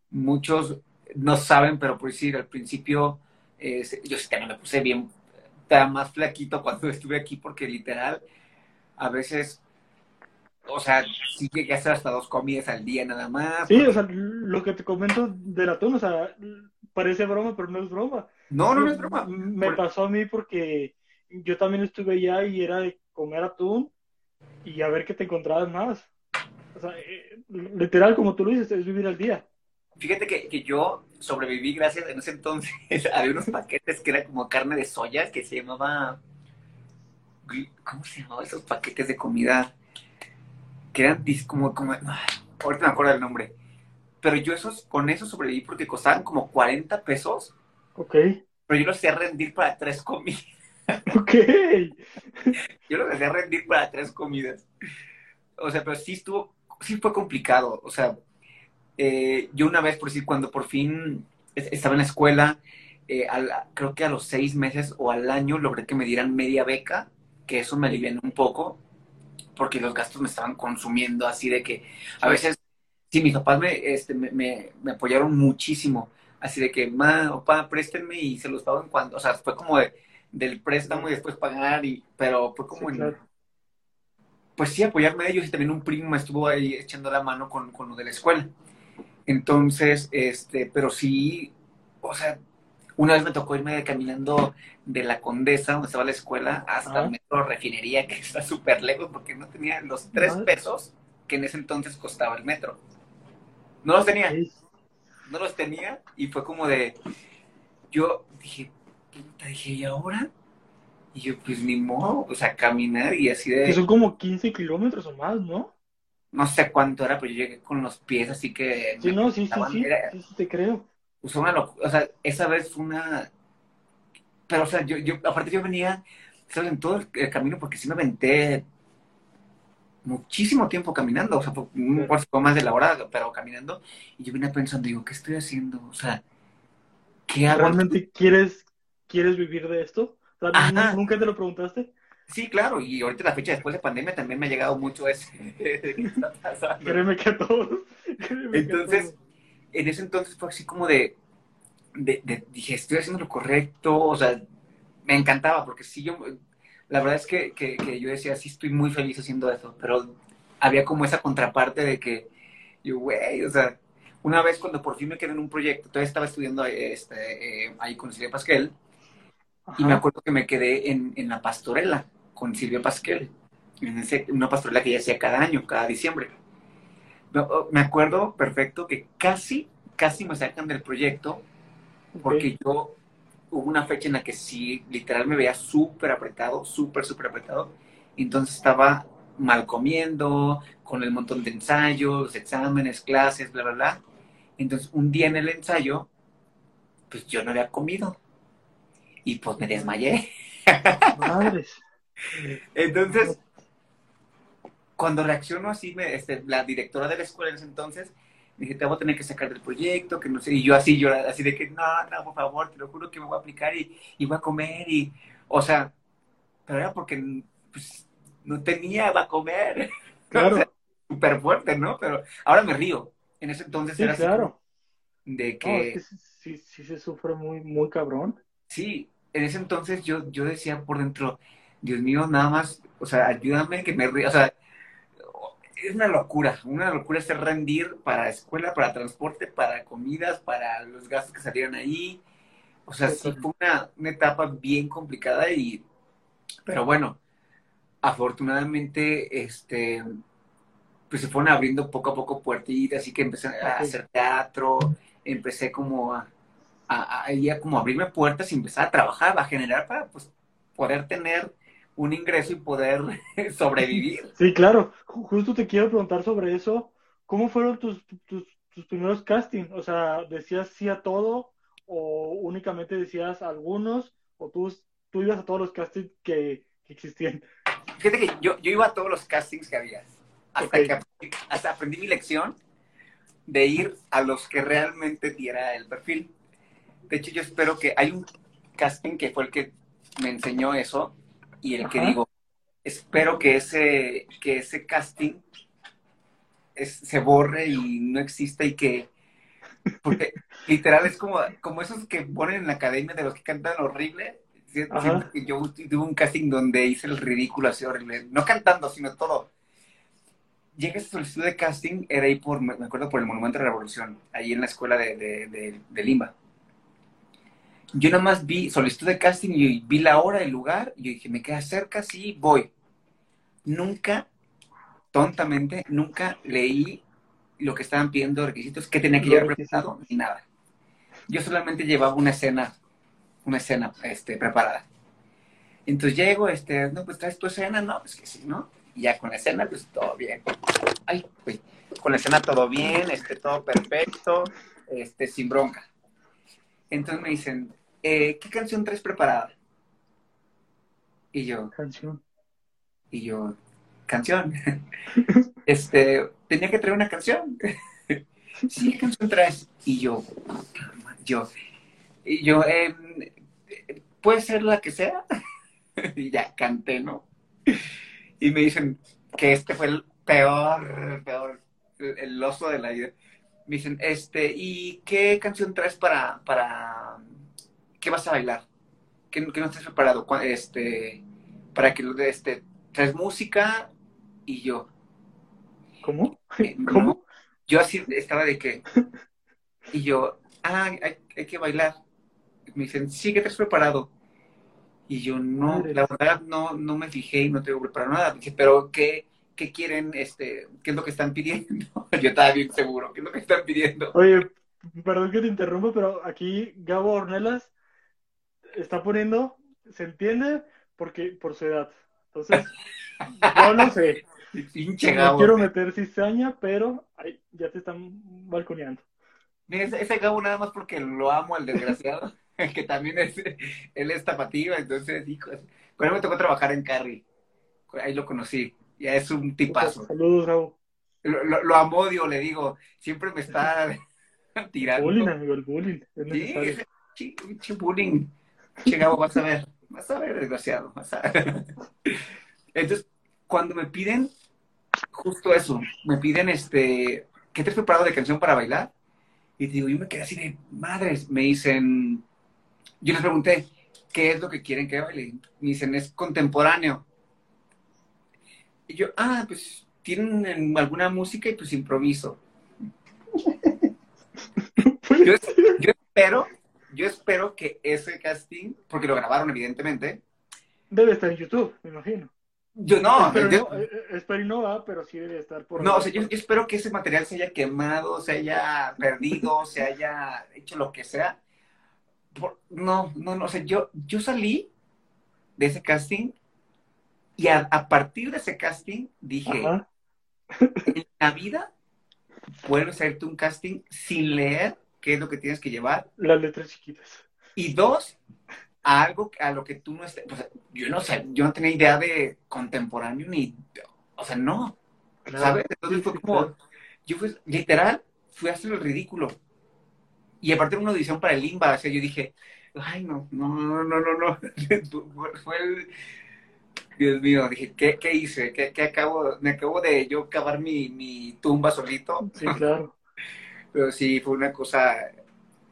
Muchos no saben, pero por decir, al principio, yo sí también me puse bien, estaba más flaquito cuando estuve aquí, porque literal, a veces, o sea, sí llegué a hacer hasta dos comidas al día nada más. Sí, o sea, lo que te comento del atún, o sea, parece broma, pero no es broma. No, no, no es broma. Me pasó a mí porque yo también estuve allá y era de comer atún y a ver qué te encontrabas más. O sea, eh, literal, como tú lo dices, es vivir al día. Fíjate que, yo sobreviví gracias en ese entonces. Había unos paquetes que era como carne de soya que se llamaba. ¿Cómo se llamaba esos paquetes de comida? Que eran como. como ahorita me acuerdo del nombre. Pero yo esos, con eso sobreviví porque costaban como 40 pesos. Ok. Pero yo los hacía rendir para tres comidas. Ok. yo los hacía rendir para tres comidas. O sea, pero sí estuvo, sí fue complicado. O sea, eh, yo una vez, por decir, cuando por fin estaba en la escuela, eh, creo que a los seis meses o al año logré que me dieran media beca, que eso me alivianó un poco, porque los gastos me estaban consumiendo así de que a veces, sí, mis papás me, este, me, apoyaron muchísimo, así de que, ma, papá, préstenme y se los pago en cuanto, o sea, fue como del préstamo y después pagar, y, pero fue como en... Pues sí, apoyarme a ellos y también un primo me estuvo ahí echando la mano con, con lo de la escuela. Entonces, este, pero sí, o sea, una vez me tocó irme caminando de la Condesa, donde estaba la escuela, hasta el metro Refinería, que está súper lejos, porque no tenía los tres pesos que en ese entonces costaba el metro. No los tenía. No los tenía y fue como de, yo dije, puta, dije, ¿y ahora? Y yo, pues ni modo, o sea, caminar y así de... Que son como 15 kilómetros o más, ¿no? no sé cuánto era, pero yo llegué con los pies así que... Sí, no, sí, sí, sí, sí, te creo. una o sea, esa vez fue una... Pero, o sea, yo, yo, aparte yo venía, en todo el camino, porque sí me aventé muchísimo tiempo caminando, o sea, un poco más de la hora, pero caminando, y yo vine pensando, digo, ¿qué estoy haciendo? O sea, ¿qué hago? ¿Realmente quieres, quieres vivir de esto? ¿Nunca te lo preguntaste? Sí, claro, y ahorita la fecha después de pandemia también me ha llegado mucho ese. Créeme que a todos. entonces, en ese entonces fue así como de, de, dije, estoy haciendo lo correcto, o sea, me encantaba, porque sí, yo, la verdad es que, que, yo decía, sí, estoy muy feliz haciendo eso, pero había como esa contraparte de que, yo, güey, o sea, una vez cuando por fin me quedé en un proyecto, todavía estaba estudiando este, eh, ahí con Silvia Pasquel, y me acuerdo que me quedé en, en la pastorela con Silvia Pasquel, en una pastorela que ella hacía cada año, cada diciembre. Oh, me acuerdo perfecto que casi, casi me sacan del proyecto porque yo hubo una fecha en la que sí, literal me veía súper apretado, súper, súper apretado. Entonces estaba mal comiendo, con el montón de ensayos, exámenes, clases, bla, bla, bla. Entonces un día en el ensayo, pues yo no había comido. Y pues me desmayé. Madres. Entonces, cuando reaccionó así, me, este, la directora de la escuela en ese entonces dije, te voy a tener que sacar del proyecto, que no sé, y yo así, yo así de que, no, no, por favor, te lo juro que me voy a aplicar y, y voy a comer, y, o sea, pero era porque, pues, no tenía para comer. Claro. Súper fuerte, ¿no? Pero ahora me río. En ese entonces sí, era claro. de que... sí, sí se sufre muy, muy cabrón. Sí, en ese entonces yo, yo decía por dentro, Dios mío, nada más, o sea, ayúdame que me río, o sea, es una locura, una locura es rendir para escuela, para transporte, para comidas, para los gastos que salieron ahí. O sea, sí fue una, etapa bien complicada y, pero bueno, afortunadamente, este, pues se fueron abriendo poco a poco puertitas, así que empecé a hacer teatro, empecé como a, a, a, como abrirme puertas y empezar a trabajar, a generar para, pues, poder tener un ingreso y poder sobrevivir. Sí, claro. Justo te quiero preguntar sobre eso. ¿Cómo fueron tus, tus, primeros castings? O sea, ¿decías sí a todo o únicamente decías algunos o tú, tú ibas a todos los castings que, existían? Fíjate que yo, yo, iba a todos los castings que había. Hasta que hasta aprendí mi lección de ir a los que realmente diera el perfil. De hecho, yo espero que hay un casting que fue el que me enseñó eso, y el que digo, espero que ese, que ese casting se borre y no exista y que, porque literal es como, como esos que ponen en la academia de los que cantan horrible. yo tuve un casting donde hice el ridículo así horrible, no cantando, sino todo. Llega esa solicitud de casting, era ahí por, me acuerdo, por el Monumento de la Revolución, ahí en la escuela de, de, de Lima yo nada más vi solicitud de casting y vi la hora, el lugar, y yo dije, me queda cerca, sí, voy. Nunca, tontamente, nunca leí lo que estaban pidiendo requisitos, que tenía que llevar preparado, ni nada. Yo solamente llevaba una escena, una escena este, preparada. Entonces llego, este, no, pues traes tu escena, no, pues que sí, ¿no? Y ya con la escena, pues todo bien. Ay, pues, con la escena todo bien, este, todo perfecto, este, sin bronca. Entonces me dicen, eh, ¿qué canción traes preparada? Y yo, canción. Y yo, canción. este, tenía que traer una canción. sí, ¿qué canción traes? Y yo, yo, y yo, eh, ¿puede ser la que sea? y ya canté, ¿no? Y me dicen que este fue el peor, peor, el oso de la vida. Me dicen, este, ¿y qué canción traes para, para ¿qué vas a bailar? ¿Qué, no estás preparado? Este, para que este, traes música y yo. ¿Cómo? Eh, ¿Cómo? yo así estaba de que, y yo, ah, hay, que bailar. Me dicen, sí, ¿qué te has preparado? Y yo, no, la verdad no, no me fijé y no tengo preparado nada. Dije, pero ¿qué, ¿qué quieren? Este, ¿Qué es lo que están pidiendo? yo estaba bien seguro, ¿qué es lo que están pidiendo? Oye, perdón que te interrumpa, pero aquí Gabo Ornelas está poniendo, se entiende porque por su edad. Entonces, yo no sé. no quiero meter cizaña, pero ya te están balconeando. Ese, ese Gabo nada más porque lo amo al desgraciado. que también es, él es tapatío, entonces, hijo, con él me tocó trabajar en Carry, ahí lo conocí, ya es un tipazo. Saludos, Raúl. Lo, lo, lo amodio, le digo, siempre me está tirando. Bullying, amigo, el bullying. Es Sí, ese bullying. Che, Gabo, vas a ver, vas a ver, desgraciado, vas a ver. Entonces, cuando me piden justo eso, me piden este, ¿qué te has preparado de canción para bailar? Y te digo, yo me quedé así de madres, me dicen, yo les pregunté, ¿qué es lo que quieren que baile? Me dicen, es contemporáneo. Y yo, ah, pues tienen alguna música y pues improviso. Yo, yo espero, yo espero que ese casting, porque lo grabaron evidentemente, Debe estar en YouTube, me imagino. yo no, espero, yo- no, eh, eh, espero no va, pero sí debe estar por. no, o sea, yo, yo espero que ese material se haya quemado, se haya perdido, se haya hecho lo que sea. Por- no, no, no, o sea, yo, yo salí de ese casting y a, a partir de ese casting dije, Ajá. en la vida puedes hacerte un casting sin leer qué es lo que tienes que llevar Las letras chiquitas. Y dos, a algo a lo que tú no estés, sea, yo no sé, yo no tenía idea de contemporáneo ni, o sea, no, ¿sabes? Entonces fue como, yo fui, literal, fui a hacer el ridículo. Y aparte era una audición para el Limba, o sea, yo dije, ay, no, no, no, no, no, no, Fue- fue el, Dios mío, dije, ¿qué, qué hice? ¿Qué, qué acabo, me acabo de yo cavar mi, mi tumba solito? Sí, claro. Pero sí, fue una cosa.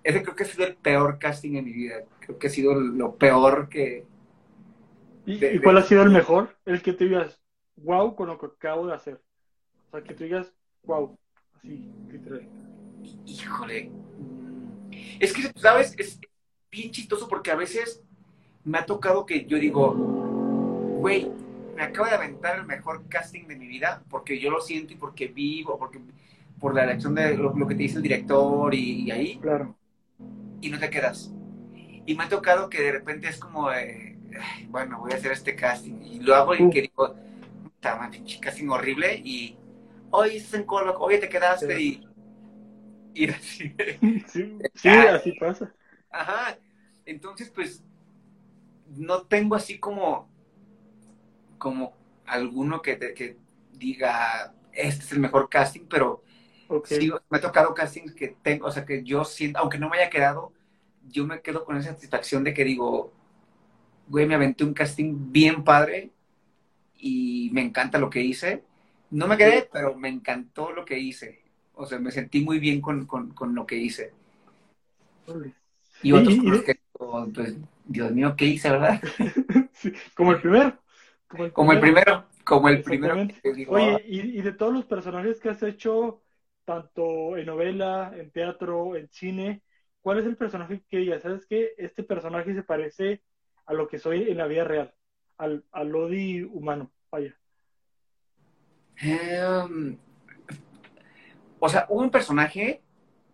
Ese creo que ha sido el peor casting en mi vida. Creo que ha sido lo peor que. ¿Y, De- y cuál ha sido el mejor? El que te digas, wow, con lo que acabo de hacer. O sea, que tú digas, wow, así, literal. Híjole. mm, Es que, ¿sabes? Es bien chistoso porque a veces me ha tocado que yo digo, güey, me acabo de aventar el mejor casting de mi vida porque yo lo siento y porque vivo, porque por la elección de lo, lo que te dice el director y, y ahí. Claro. y no te quedas. Y me ha tocado que de repente es como, "Ay, bueno, voy a hacer este casting. Y lo hago y Uh. que digo, puta pinche casting horrible. Y hoy estás en Colo, oye, te quedaste y. Y era así. Sí, sí, así pasa. Ajá. Entonces, pues, no tengo así como, como alguno que, te- que diga, este es el mejor casting, pero Ok. Sí, me ha tocado castings que tengo, o sea, que yo siento, aunque no me haya quedado, yo me quedo con esa satisfacción de que digo, güey, me aventé un casting bien padre y me encanta lo que hice. No me quedé, pero me encantó lo que hice. O sea, me sentí muy bien con, con, con lo que hice. Y otros Y- y- que, oh, pues, Dios mío, ¿qué hice, verdad? Sí, como el primero. Como el Como el primero, como el primero. Exactamente. que digo, Oye, ah, y, y de todos los personajes que has hecho, tanto en novela, en teatro, en cine, ¿cuál es el personaje que digas? ¿Sabes qué? Este personaje se parece a lo que soy en la vida real, al, al Lodi humano. Vaya. em, o sea, hubo un personaje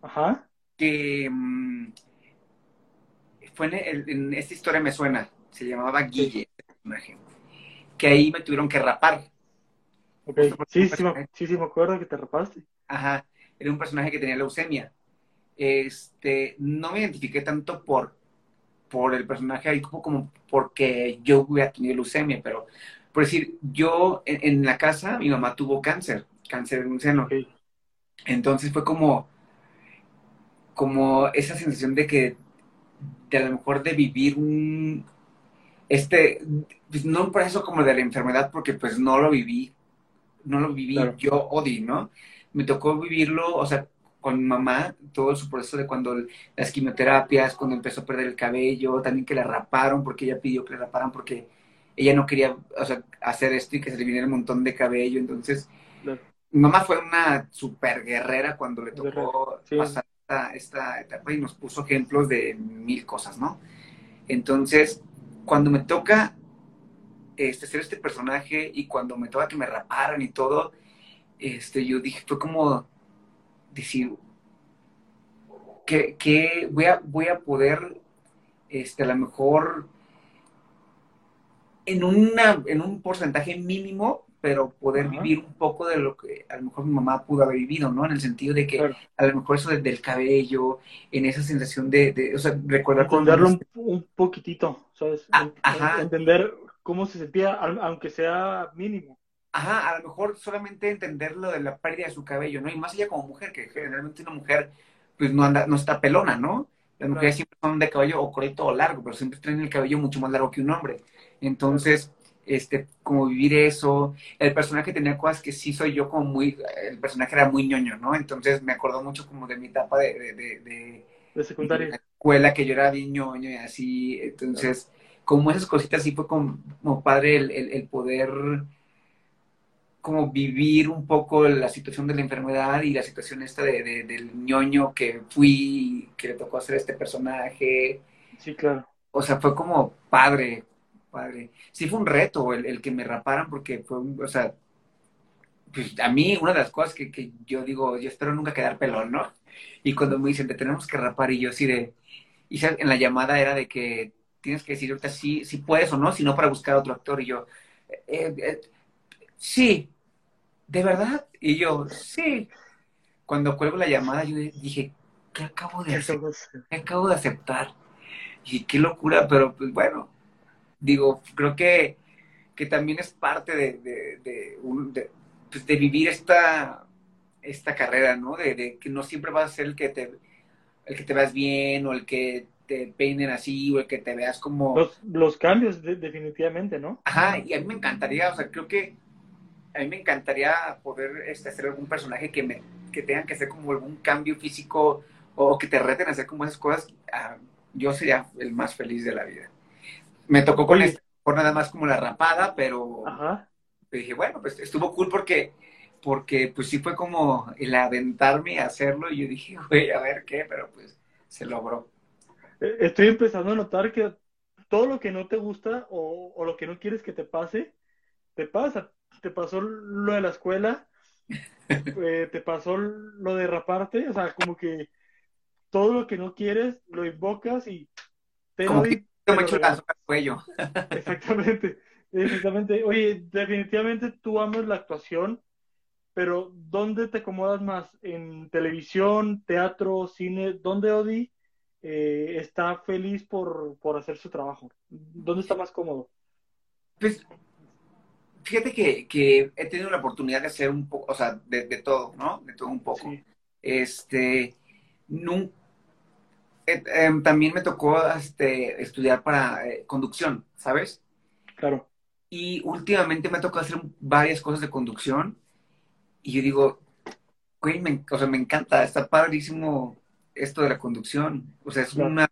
Ajá. que mm, fue en, el- en esta historia me suena, se llamaba Guille, que ahí me tuvieron que rapar. Ok. Sí, sí, me- sí, sí, me acuerdo que te rapaste. Ajá, era un personaje que tenía leucemia. Este, no me identifiqué tanto por, por el personaje ahí como, como porque yo hubiera tenido leucemia, pero por decir, yo en, en la casa, mi mamá tuvo cáncer, cáncer en un seno. Entonces fue como, como esa sensación de que, de a lo mejor de vivir un, este, pues no un proceso como de la enfermedad, porque pues no lo viví, no lo viví Claro. yo, Odi, ¿no? Me tocó vivirlo, o sea, con mi mamá, todo su proceso de cuando las quimioterapias, cuando empezó a perder el cabello, también que la raparon, porque ella pidió que la raparan, porque ella no quería, o sea, hacer esto y que se le viniera un montón de cabello, entonces mi mamá fue una super guerrera cuando le tocó sí. pasar esta, esta etapa y nos puso ejemplos de mil cosas, ¿no? Entonces, cuando me toca este, ser este personaje y cuando me toca que me raparan y todo, este, yo dije, fue como decir, que, que voy, a, voy a poder, este, a lo mejor, en, una, en un porcentaje mínimo, pero poder vivir un poco de lo que a lo mejor mi mamá pudo haber vivido, ¿no? En el sentido de que a lo mejor eso del cabello, en esa sensación de, o sea, recordar... Entenderlo un, un, poquitito, ¿sabes? Ah, ajá. Entender cómo se sentía, aunque sea mínimo. Ajá, a lo mejor solamente entender lo de la pérdida de su cabello, ¿no? Y más allá como mujer, que generalmente una mujer, pues no anda, no está pelona, ¿no? Las mujeres siempre son de cabello o corto o largo, pero siempre tienen el cabello mucho más largo que un hombre. Entonces, este, como vivir eso. El personaje tenía cosas que sí soy yo como muy, el personaje era muy ñoño, ¿no? Entonces me acordó mucho como de mi etapa de, de, de, de secundaria. escuela, que yo era bien ñoño y así. Entonces, como esas cositas sí fue como, padre el, el, poder como vivir un poco la situación de la enfermedad y la situación esta de, del ñoño que fui, que le tocó hacer este personaje. Sí, claro. O sea, fue como padre, padre. Sí fue un reto el, que me raparan porque fue un, o sea, pues a mí una de las cosas que, yo digo, yo espero nunca quedar pelón, ¿no? Y cuando me dicen, te tenemos que rapar y yo así de, y en la llamada era de que tienes que decir ahorita si, si puedes o no, si no para buscar otro actor y yo, eh, eh, sí, ¿de verdad? Y yo, sí. Cuando cuelgo la llamada yo dije, ¿qué acabo de hacer? ¿Qué acabo de aceptar? Y qué locura, pero pues bueno, digo, creo que, que también es parte de, de, de, pues, de, vivir esta, esta carrera, ¿no? De, que no siempre vas a ser el que te el que te veas bien o el que te peinen así o el que te veas como... Los, los cambios, definitivamente, ¿no? Ajá, y a mí me encantaría, o sea, creo que a mí me encantaría poder este, hacer algún personaje que me que tengan que hacer como algún cambio físico o que te reten a hacer como esas cosas. Ah, yo sería el más feliz de la vida. Me tocó con esta, por nada más como la rapada, pero Ajá. dije, bueno, pues estuvo cool porque, porque pues sí fue como el aventarme a hacerlo y yo dije, güey, a ver qué, pero pues se logró. Eh, estoy empezando a notar que todo lo que no te gusta o, o lo que no quieres que te pase, te pasa. Te pasó lo de la escuela, eh, te pasó lo de raparte, o sea, como que todo lo que no quieres lo invocas y te doy cuello. Exactamente, exactamente. Oye, definitivamente tú amas la actuación, pero ¿dónde te acomodas más? ¿En televisión, teatro, cine? ¿Dónde Odi eh, está feliz por, hacer su trabajo? ¿Dónde está más cómodo? Pues fíjate que, he tenido la oportunidad de hacer un poco, o sea, de, todo, ¿no? De todo un poco. Este, nunca eh, em, también me tocó este, estudiar para eh, conducción, ¿sabes? Claro. Y últimamente me tocó hacer varias cosas de conducción y yo digo, güey, me, o sea, me encanta, está padrísimo esto de la conducción. O sea, es una...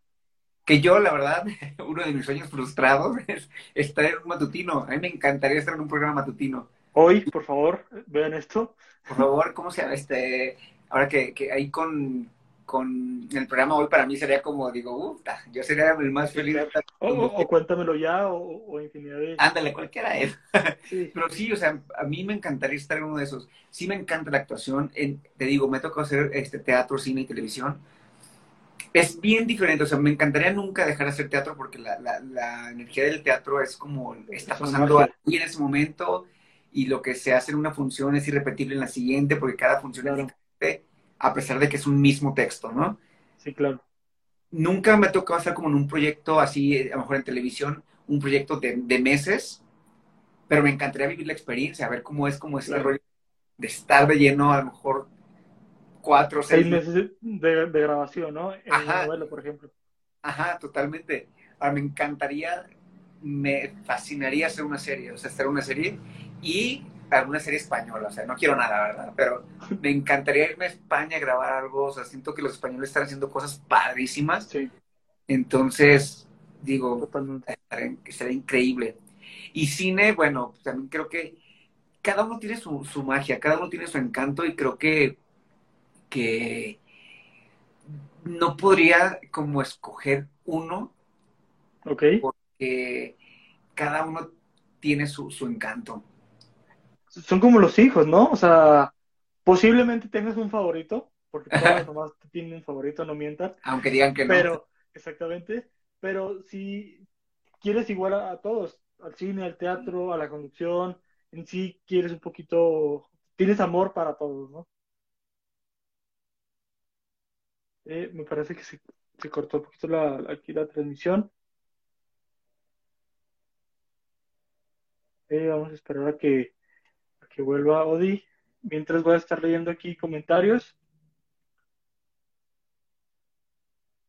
Que yo, la verdad, uno de mis sueños frustrados es estar en un matutino. A mí me encantaría estar en un programa matutino. Hoy, por favor, vean esto. Por favor, ¿cómo se llama? Este, ahora que, que ahí con, con el programa hoy para mí sería como, digo, yo sería el más feliz. O, cuéntamelo ya, o, infinidad de... Ándale, cualquiera es. Pero sí, o sea, a mí me encantaría estar en uno de esos. Sí me encanta la actuación. te digo, me tocó hacer este teatro, cine y televisión. Es bien diferente, o sea, me encantaría nunca dejar de hacer teatro porque la, la, energía del teatro es como, está pasando aquí en ese momento y lo que se hace en una función es irrepetible en la siguiente porque cada función es diferente a pesar de que es un mismo texto, ¿no? Sí, claro. Nunca me ha tocado estar como en un proyecto así, a lo mejor en televisión, un proyecto de, meses, pero me encantaría vivir la experiencia, a ver cómo es como ese rollo de estar de lleno, a lo mejor cuatro o seis, meses de, grabación, ¿no? En Ajá. novela, por ejemplo. Ajá, totalmente. Ahora, me encantaría, me fascinaría hacer una serie, o sea, hacer una serie y alguna serie española, o sea, no quiero nada, ¿verdad? Pero me encantaría irme a España a grabar algo, o sea, siento que los españoles están haciendo cosas padrísimas. Sí. Entonces, digo, sería increíble. Y cine, bueno, también creo que cada uno tiene su, su, magia, cada uno tiene su encanto y creo que, que no podría como escoger uno. Ok. Porque cada uno tiene su, su encanto son como los hijos, ¿no? O sea, posiblemente tengas un favorito, porque todas las mamás tienen un favorito, no mientan. Aunque digan que no. Pero, exactamente, pero si quieres igual a, todos, al cine, al teatro, a la conducción, en sí quieres un poquito, tienes amor para todos, ¿no? Eh, me parece que se, cortó un poquito la, aquí la transmisión. Eh, vamos a esperar a que, que vuelva Odi. Mientras voy a estar leyendo aquí comentarios.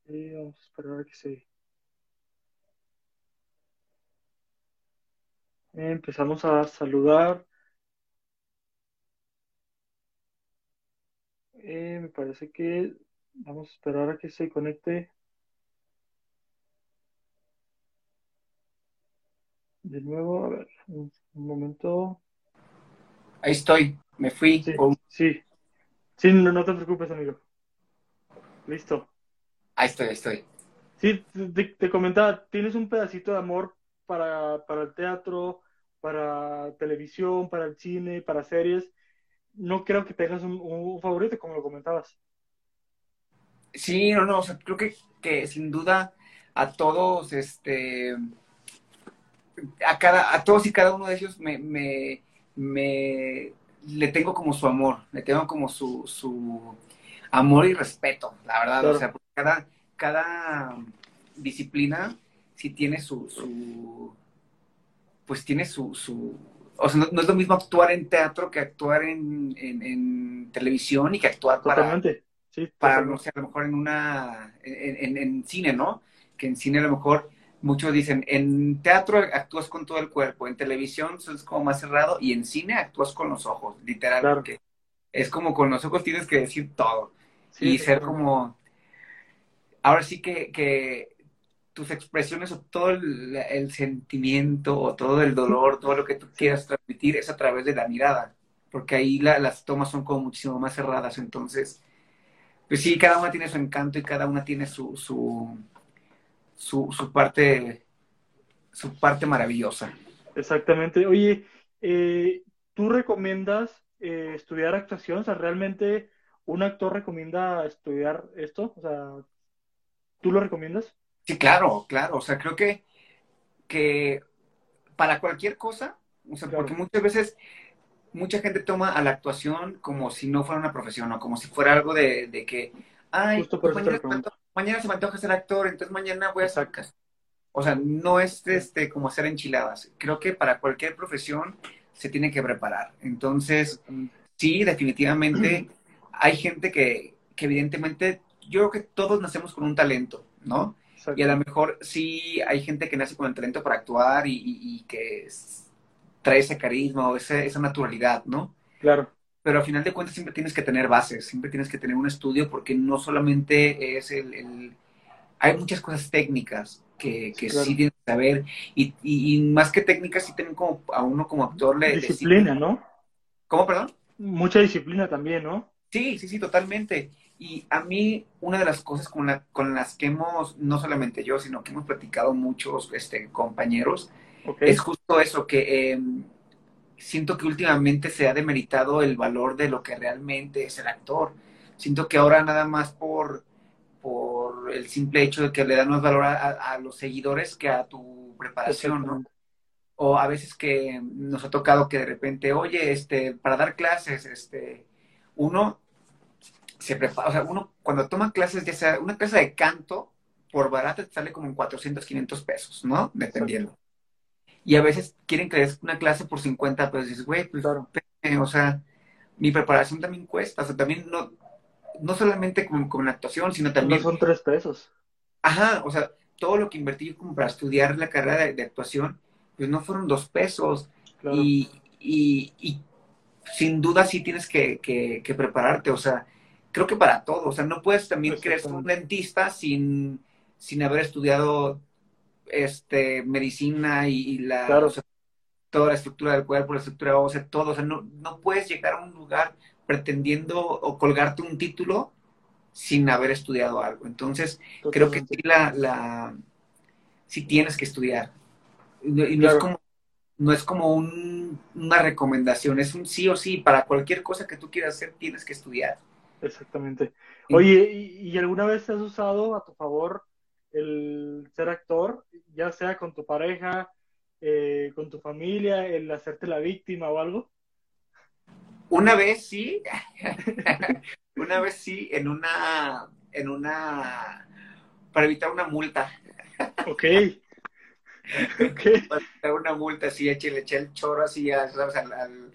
Eh, vamos a esperar a que se... empezamos a saludar. me parece que Vamos a esperar a que se conecte. De nuevo, a ver, un, momento. Ahí estoy, me fui. Sí, sí. no, te preocupes, amigo. Listo. Ahí estoy, ahí estoy. Sí, te, comentaba, tienes un pedacito de amor para, para el teatro, para televisión, para el cine, para series. No creo que tengas un favorito, como lo comentabas. Sí, no, no, o sea, creo que, que sin duda a todos, este, a cada, a todos y cada uno de ellos me, me, me le tengo como su amor, le tengo como su, su amor y respeto, la verdad, o sea, cada, cada disciplina sí tiene su, su pues tiene su, su o sea, no, es lo mismo actuar en teatro que actuar en, en, televisión y que actuar para, para, no sé, a lo mejor en una, en, en, cine, ¿no? Que en cine a lo mejor muchos dicen, en teatro actúas con todo el cuerpo, en televisión es como más cerrado y en cine actúas con los ojos, literalmente. Es como con los ojos tienes que decir todo y ser como, ahora sí que, que tus expresiones o todo el, sentimiento o todo el dolor, todo lo que tú quieras transmitir es a través de la mirada, porque ahí las tomas son como muchísimo más cerradas, entonces pues sí, cada una tiene su encanto y cada una tiene su, su, su, parte, su parte maravillosa. Exactamente. Oye, eh, ¿tú recomiendas eh, estudiar actuación? O sea, ¿realmente un actor recomienda estudiar esto? O sea, ¿tú lo recomiendas? Sí, claro, claro. O sea, creo que, que para cualquier cosa, o sea, porque muchas veces mucha gente toma a la actuación como si no fuera una profesión o como si fuera algo de, que, ay, mañana, se me antoja ser actor, entonces mañana voy a sacar. O sea, no es este, como hacer enchiladas. Creo que para cualquier profesión se tiene que preparar. Entonces, sí, definitivamente hay gente que, que evidentemente, yo creo que todos nacemos con un talento, ¿no? Y a lo mejor sí hay gente que nace con el talento para actuar y, y, y que trae ese carisma o ese, esa naturalidad, ¿no? Claro. Pero al final de cuentas siempre tienes que tener bases, siempre tienes que tener un estudio porque no solamente es el... Hay muchas cosas técnicas que, que sí tienes que saber y, y, más que técnicas sí tienen como a uno como actor le... Disciplina, ¿no? ¿Cómo, perdón? Mucha disciplina también, ¿no? Sí, sí, sí, totalmente. Y a mí, una de las cosas con, la, con las que hemos, no solamente yo, sino que hemos platicado muchos este, compañeros, es justo eso, que em, siento que últimamente se ha demeritado el valor de lo que realmente es el actor. Siento que ahora nada más por, por el simple hecho de que le dan más valor a, los seguidores que a tu preparación, ¿no? O a veces que nos ha tocado que de repente, oye, este, para dar clases, este, uno se prepara, o sea, uno cuando toma clases, ya sea una clase de canto, por barata te sale como en 400, 500 pesos, ¿no? Dependiendo. Y a veces quieren que des una clase por 50 pesos. Y dices, güey, pues, o sea, mi preparación también cuesta. O sea, también no, no solamente con, con la actuación, sino también... No son tres pesos. Ajá, o sea, todo lo que invertí como para estudiar la carrera de, actuación, pues no fueron dos pesos. Y, y, y, sin duda sí tienes que, que, que, prepararte, o sea, creo que para todo, o sea, no puedes también querer ser un dentista sin, sin haber estudiado este, medicina y, la, toda la estructura del cuerpo, la estructura ósea, todo. O sea, no, no puedes llegar a un lugar pretendiendo o colgarte un título sin haber estudiado algo. Entonces, creo que sí, la, la, sí tienes que estudiar. Y no, es como, no es como un, una recomendación, es un sí o sí. Para cualquier cosa que tú quieras hacer, tienes que estudiar. Exactamente. Oye, ¿y, alguna vez has usado a tu favor el ser actor, ya sea con tu pareja, eh, con tu familia, el hacerte la víctima o algo? Una vez sí, una vez sí, en una, en una, para evitar una multa. Ok. okay. Para evitar una multa, sí, eché, le eché el chorro así al, al,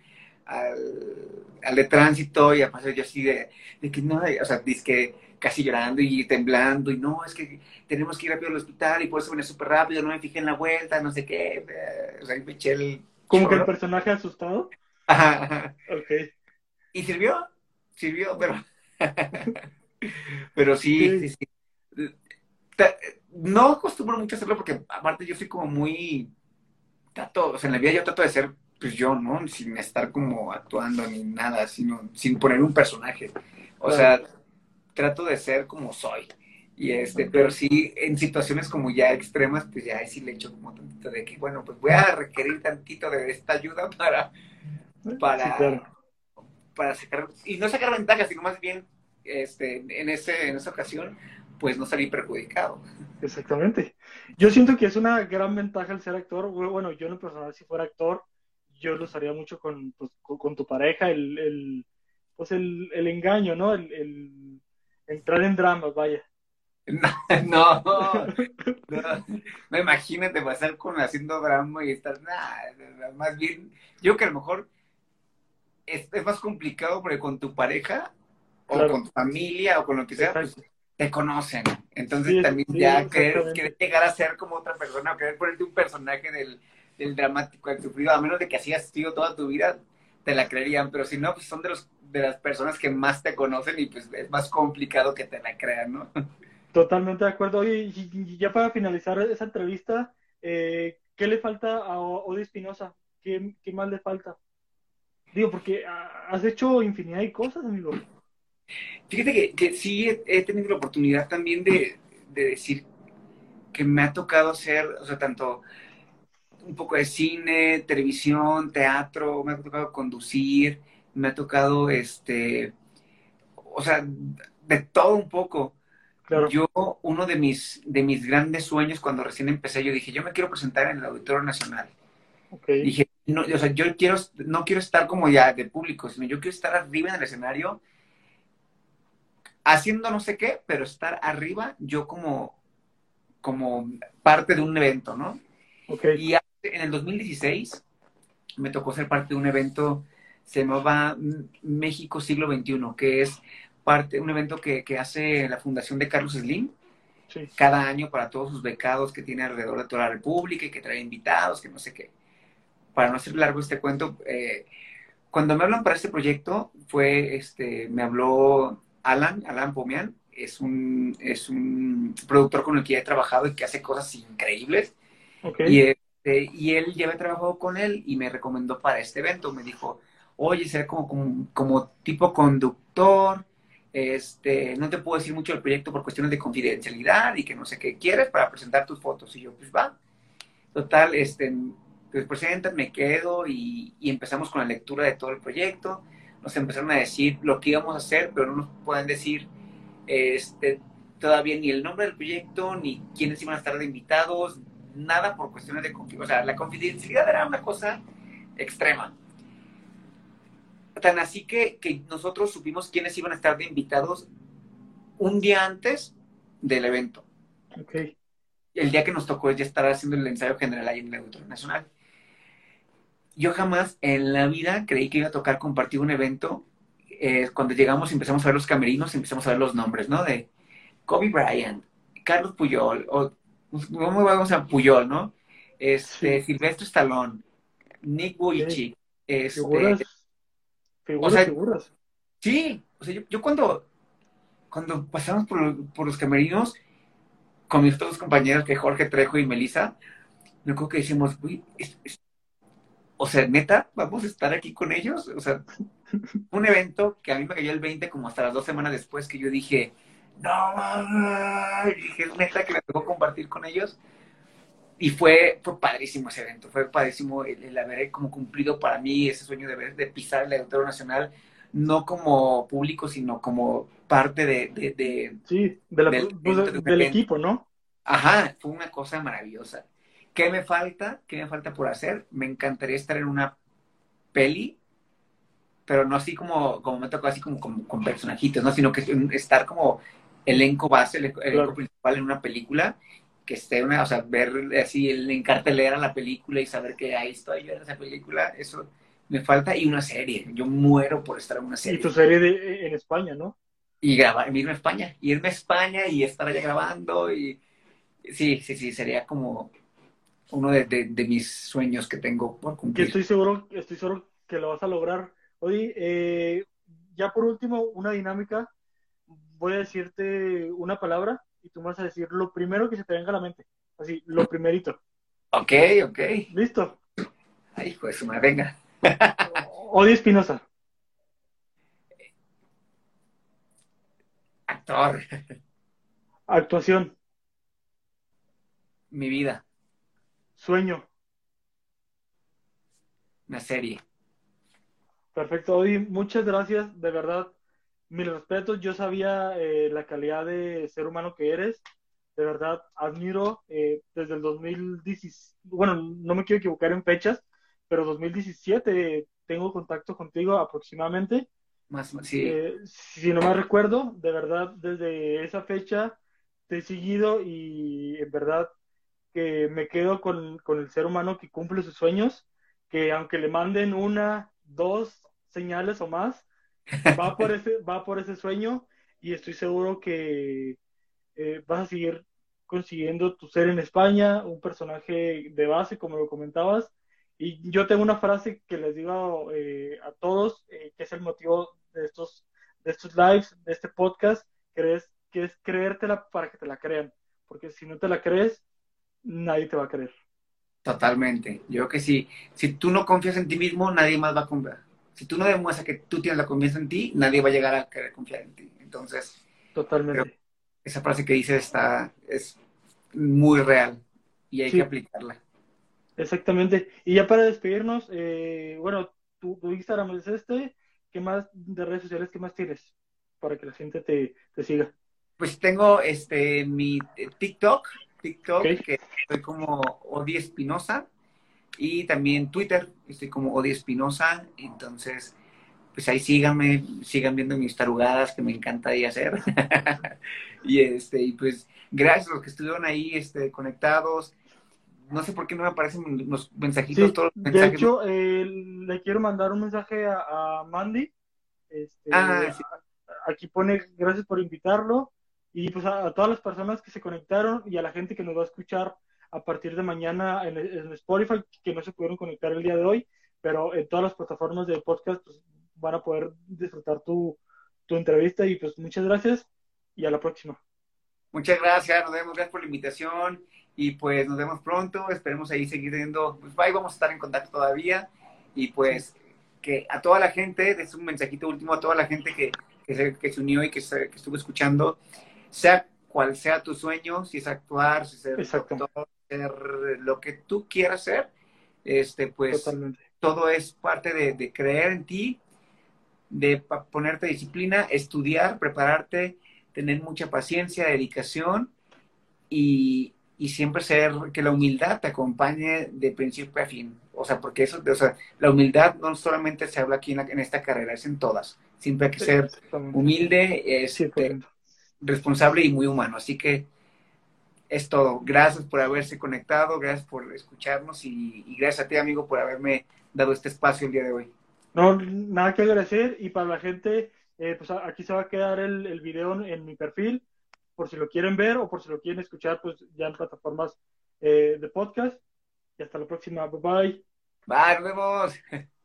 al, de tránsito y aparte yo así de, de que no, o sea, dice que casi llorando y temblando y no, es que tenemos que ir rápido al hospital y por eso venía súper rápido, no me fijé en la vuelta, no sé qué, o sea, me eché el... ¿Como que el personaje asustado? Ajá. Ok. Y sirvió, sirvió, pero... pero sí, sí, sí. No acostumbro mucho a hacerlo porque aparte yo soy como muy... Trato, o sea, en la vida yo trato de ser pues yo, ¿no? Sin estar como actuando ni nada, sino sin poner un personaje. O sea, trato de ser como soy. Y este, pero sí, en situaciones como ya extremas, pues ya sí le echo como tantito de que, bueno, pues voy a requerir tantito de esta ayuda para, para, para sacar, y no sacar ventajas, sino más bien, este, en ese, en esa ocasión, pues no salir perjudicado. Exactamente. Yo siento que es una gran ventaja el ser actor. Bueno, yo en lo personal, si fuera actor, yo lo usaría mucho con, pues, con, tu pareja, el, el pues el, el, engaño, ¿no? El, el, entrar en dramas, vaya. No, no, no, imagínate pasar con haciendo drama y estar, nada, más bien, yo que a lo mejor es, es, más complicado porque con tu pareja o con tu familia o con lo que sea, pues, te conocen. Entonces también ya querer, llegar a ser como otra persona o querer ponerte un personaje del, del dramático, del sufrido, a menos de que así has sido toda tu vida, te la creerían, pero si no, pues son de los de las personas que más te conocen y pues es más complicado que te la crean, ¿no? Totalmente de acuerdo. Oye, y ya para finalizar esa entrevista, eh, ¿qué le falta a Odi Espinosa? ¿Qué, ¿Qué, más le falta? Digo, porque has hecho infinidad de cosas, amigo. Fíjate que, que sí he, tenido la oportunidad también de, de, decir que me ha tocado hacer, o sea, tanto un poco de cine, televisión, teatro, me ha tocado conducir, me ha tocado, este, o sea, de todo un poco. Yo, uno de mis, de mis grandes sueños cuando recién empecé, yo dije, yo me quiero presentar en el Auditorio Nacional. Dije, no, o sea, yo quiero, no quiero estar como ya de público, sino yo quiero estar arriba en el escenario, haciendo no sé qué, pero estar arriba yo como, como parte de un evento, ¿no? Y en el 2016 me tocó ser parte de un evento, se llamaba México Siglo XXI, que es parte, un evento que, hace la Fundación de Carlos Slim cada año para todos sus becados que tiene alrededor de toda la República y que trae invitados, que no sé qué. Para no hacer largo este cuento, eh, cuando me hablan para este proyecto, fue, este, me habló Alan, Alan Pomian, es un, es un productor con el que he trabajado y que hace cosas increíbles. Y, este, y él ya había trabajado con él y me recomendó para este evento. Me dijo, oye, como, como, como tipo conductor, este, no te puedo decir mucho del proyecto por cuestiones de confidencialidad y que no sé qué quieres para presentar tus fotos. Y yo, pues va. Total, este, pues presentan, me quedo y, empezamos con la lectura de todo el proyecto. Nos empezaron a decir lo que íbamos a hacer, pero no nos pueden decir este, todavía ni el nombre del proyecto, ni quiénes iban a estar de invitados, nada por cuestiones de confidencialidad. O sea, la confidencialidad era una cosa extrema. Tan así que, que nosotros supimos quiénes iban a estar de invitados un día antes del evento. Okay. El día que nos tocó ya estar haciendo el ensayo general ahí en el Auditorio Nacional. Yo jamás en la vida creí que iba a tocar compartir un evento. Eh, cuando llegamos empezamos a ver los camerinos, empezamos a ver los nombres, ¿no? De Kobe Bryant, Carlos Puyol, o ¿cómo vamos a Puyol, no? Este, Silvestre Stallone, Nick Vujicic, este, o sea, figuras. Sí, o sea, yo, cuando, cuando pasamos por, los camerinos con mis otros compañeros, que Jorge Trejo y Melissa, me acuerdo que decimos, uy, o sea, neta, vamos a estar aquí con ellos. O sea, un evento que a mí me cayó el 20 como hasta las dos semanas después que yo dije, no, dije, es neta que me tocó compartir con ellos. Y fue, fue padrísimo ese evento, fue padrísimo el, haber como cumplido para mí ese sueño de, ver, de pisar el Auditorio Nacional, no como público, sino como parte de... de, sí, de la, del, pues, equipo, ¿no? Ajá, fue una cosa maravillosa. ¿Qué me falta? ¿Qué me falta por hacer? Me encantaría estar en una peli, pero no así como, como me tocó, así como, con personajitos, ¿no? Sino que estar como elenco base, el elenco principal en una película, que esté una, o sea, ver así en cartelera la película y saber que ahí estoy yo en esa película, eso me falta, y una serie, yo muero por estar en una serie. Y tu serie de, en España, ¿no? Y grabar, irme a España, irme a España y estar allá grabando y sí, sí, sí, sería como uno de, de, mis sueños que tengo por cumplir. Que estoy seguro, estoy seguro que lo vas a lograr. Oye, eh, ya por último, una dinámica. Voy a decirte una palabra y tú vas a decir lo primero que se te venga a la mente. Así, lo primerito. Ok, ok. ¿Listo? Ay, hijo de su madre, venga. Odi Espinosa. Actor. Actuación. Mi vida. Sueño. Una serie. Perfecto, Odi, muchas gracias, de verdad. Mis respetos, yo sabía eh, la calidad de ser humano que eres. De verdad, admiro eh, desde el 2017, bueno, no me quiero equivocar en fechas, pero 2017 tengo contacto contigo aproximadamente. Más, sí. Eh, si no me recuerdo, de verdad, desde esa fecha te he seguido y en verdad que me quedo con, con el ser humano que cumple sus sueños, que aunque le manden una, dos señales o más, va por ese, va por ese sueño y estoy seguro que eh, vas a seguir consiguiendo tu ser en España, un personaje de base, como lo comentabas. Y yo tengo una frase que les digo eh, a todos, eh, que es el motivo de estos, de estos lives, de este podcast, que es, que es creértela para que te la crean. Porque si no te la crees, nadie te va a creer. Totalmente. Yo creo que si, si tú no confías en ti mismo, nadie más va a confiar. Si tú no demuestras que tú tienes la confianza en ti, nadie va a llegar a querer confiar en ti. Entonces, totalmente. Esa frase que dices está, es muy real y hay que aplicarla. Exactamente. Y ya para despedirnos, eh, bueno, tu, Instagram es este. ¿Qué más de redes sociales, qué más tienes para que la gente te, te siga? Pues tengo este mi TikTok, TikTok, que estoy como Odi Espinosa, y también Twitter, estoy como Odi Espinosa, entonces, pues ahí síganme, sigan viendo mis tarugadas que me encanta ahí hacer. y este, y pues, gracias a los que estuvieron ahí este, conectados. No sé por qué no me aparecen los mensajitos. todos los de hecho, eh, le quiero mandar un mensaje a, Mandy. Este, ah, Aquí pone gracias por invitarlo y pues a, todas las personas que se conectaron y a la gente que nos va a escuchar a partir de mañana en, Spotify, que no se pudieron conectar el día de hoy, pero en todas las plataformas de podcast pues, van a poder disfrutar tu, tu entrevista y pues muchas gracias y a la próxima. Muchas gracias, nos vemos, gracias por la invitación y pues nos vemos pronto, esperemos ahí seguir teniendo, pues ahí vamos a estar en contacto todavía y pues que a toda la gente, es un mensajito último a toda la gente que, que, se, que se unió y que, se, que estuvo escuchando, sea cual sea tu sueño, si es actuar, si es ser doctor, lo que tú quieras ser, este, pues todo es parte de, creer en ti, de ponerte disciplina, estudiar, prepararte, tener mucha paciencia, dedicación y, y, siempre ser que la humildad te acompañe de principio a fin. O sea, porque eso, o sea, la humildad no solamente se habla aquí en, esta carrera, es en todas. Siempre hay que ser humilde, este, responsable y muy humano. Así que es todo. Gracias por haberse conectado, gracias por escucharnos y, gracias a ti, amigo, por haberme dado este espacio el día de hoy. No, nada que agradecer y para la gente, eh, pues aquí se va a quedar el, el video en mi perfil, por si lo quieren ver o por si lo quieren escuchar, pues ya en plataformas eh, de podcast. Y hasta la próxima. Bye bye. Bye, nos vemos.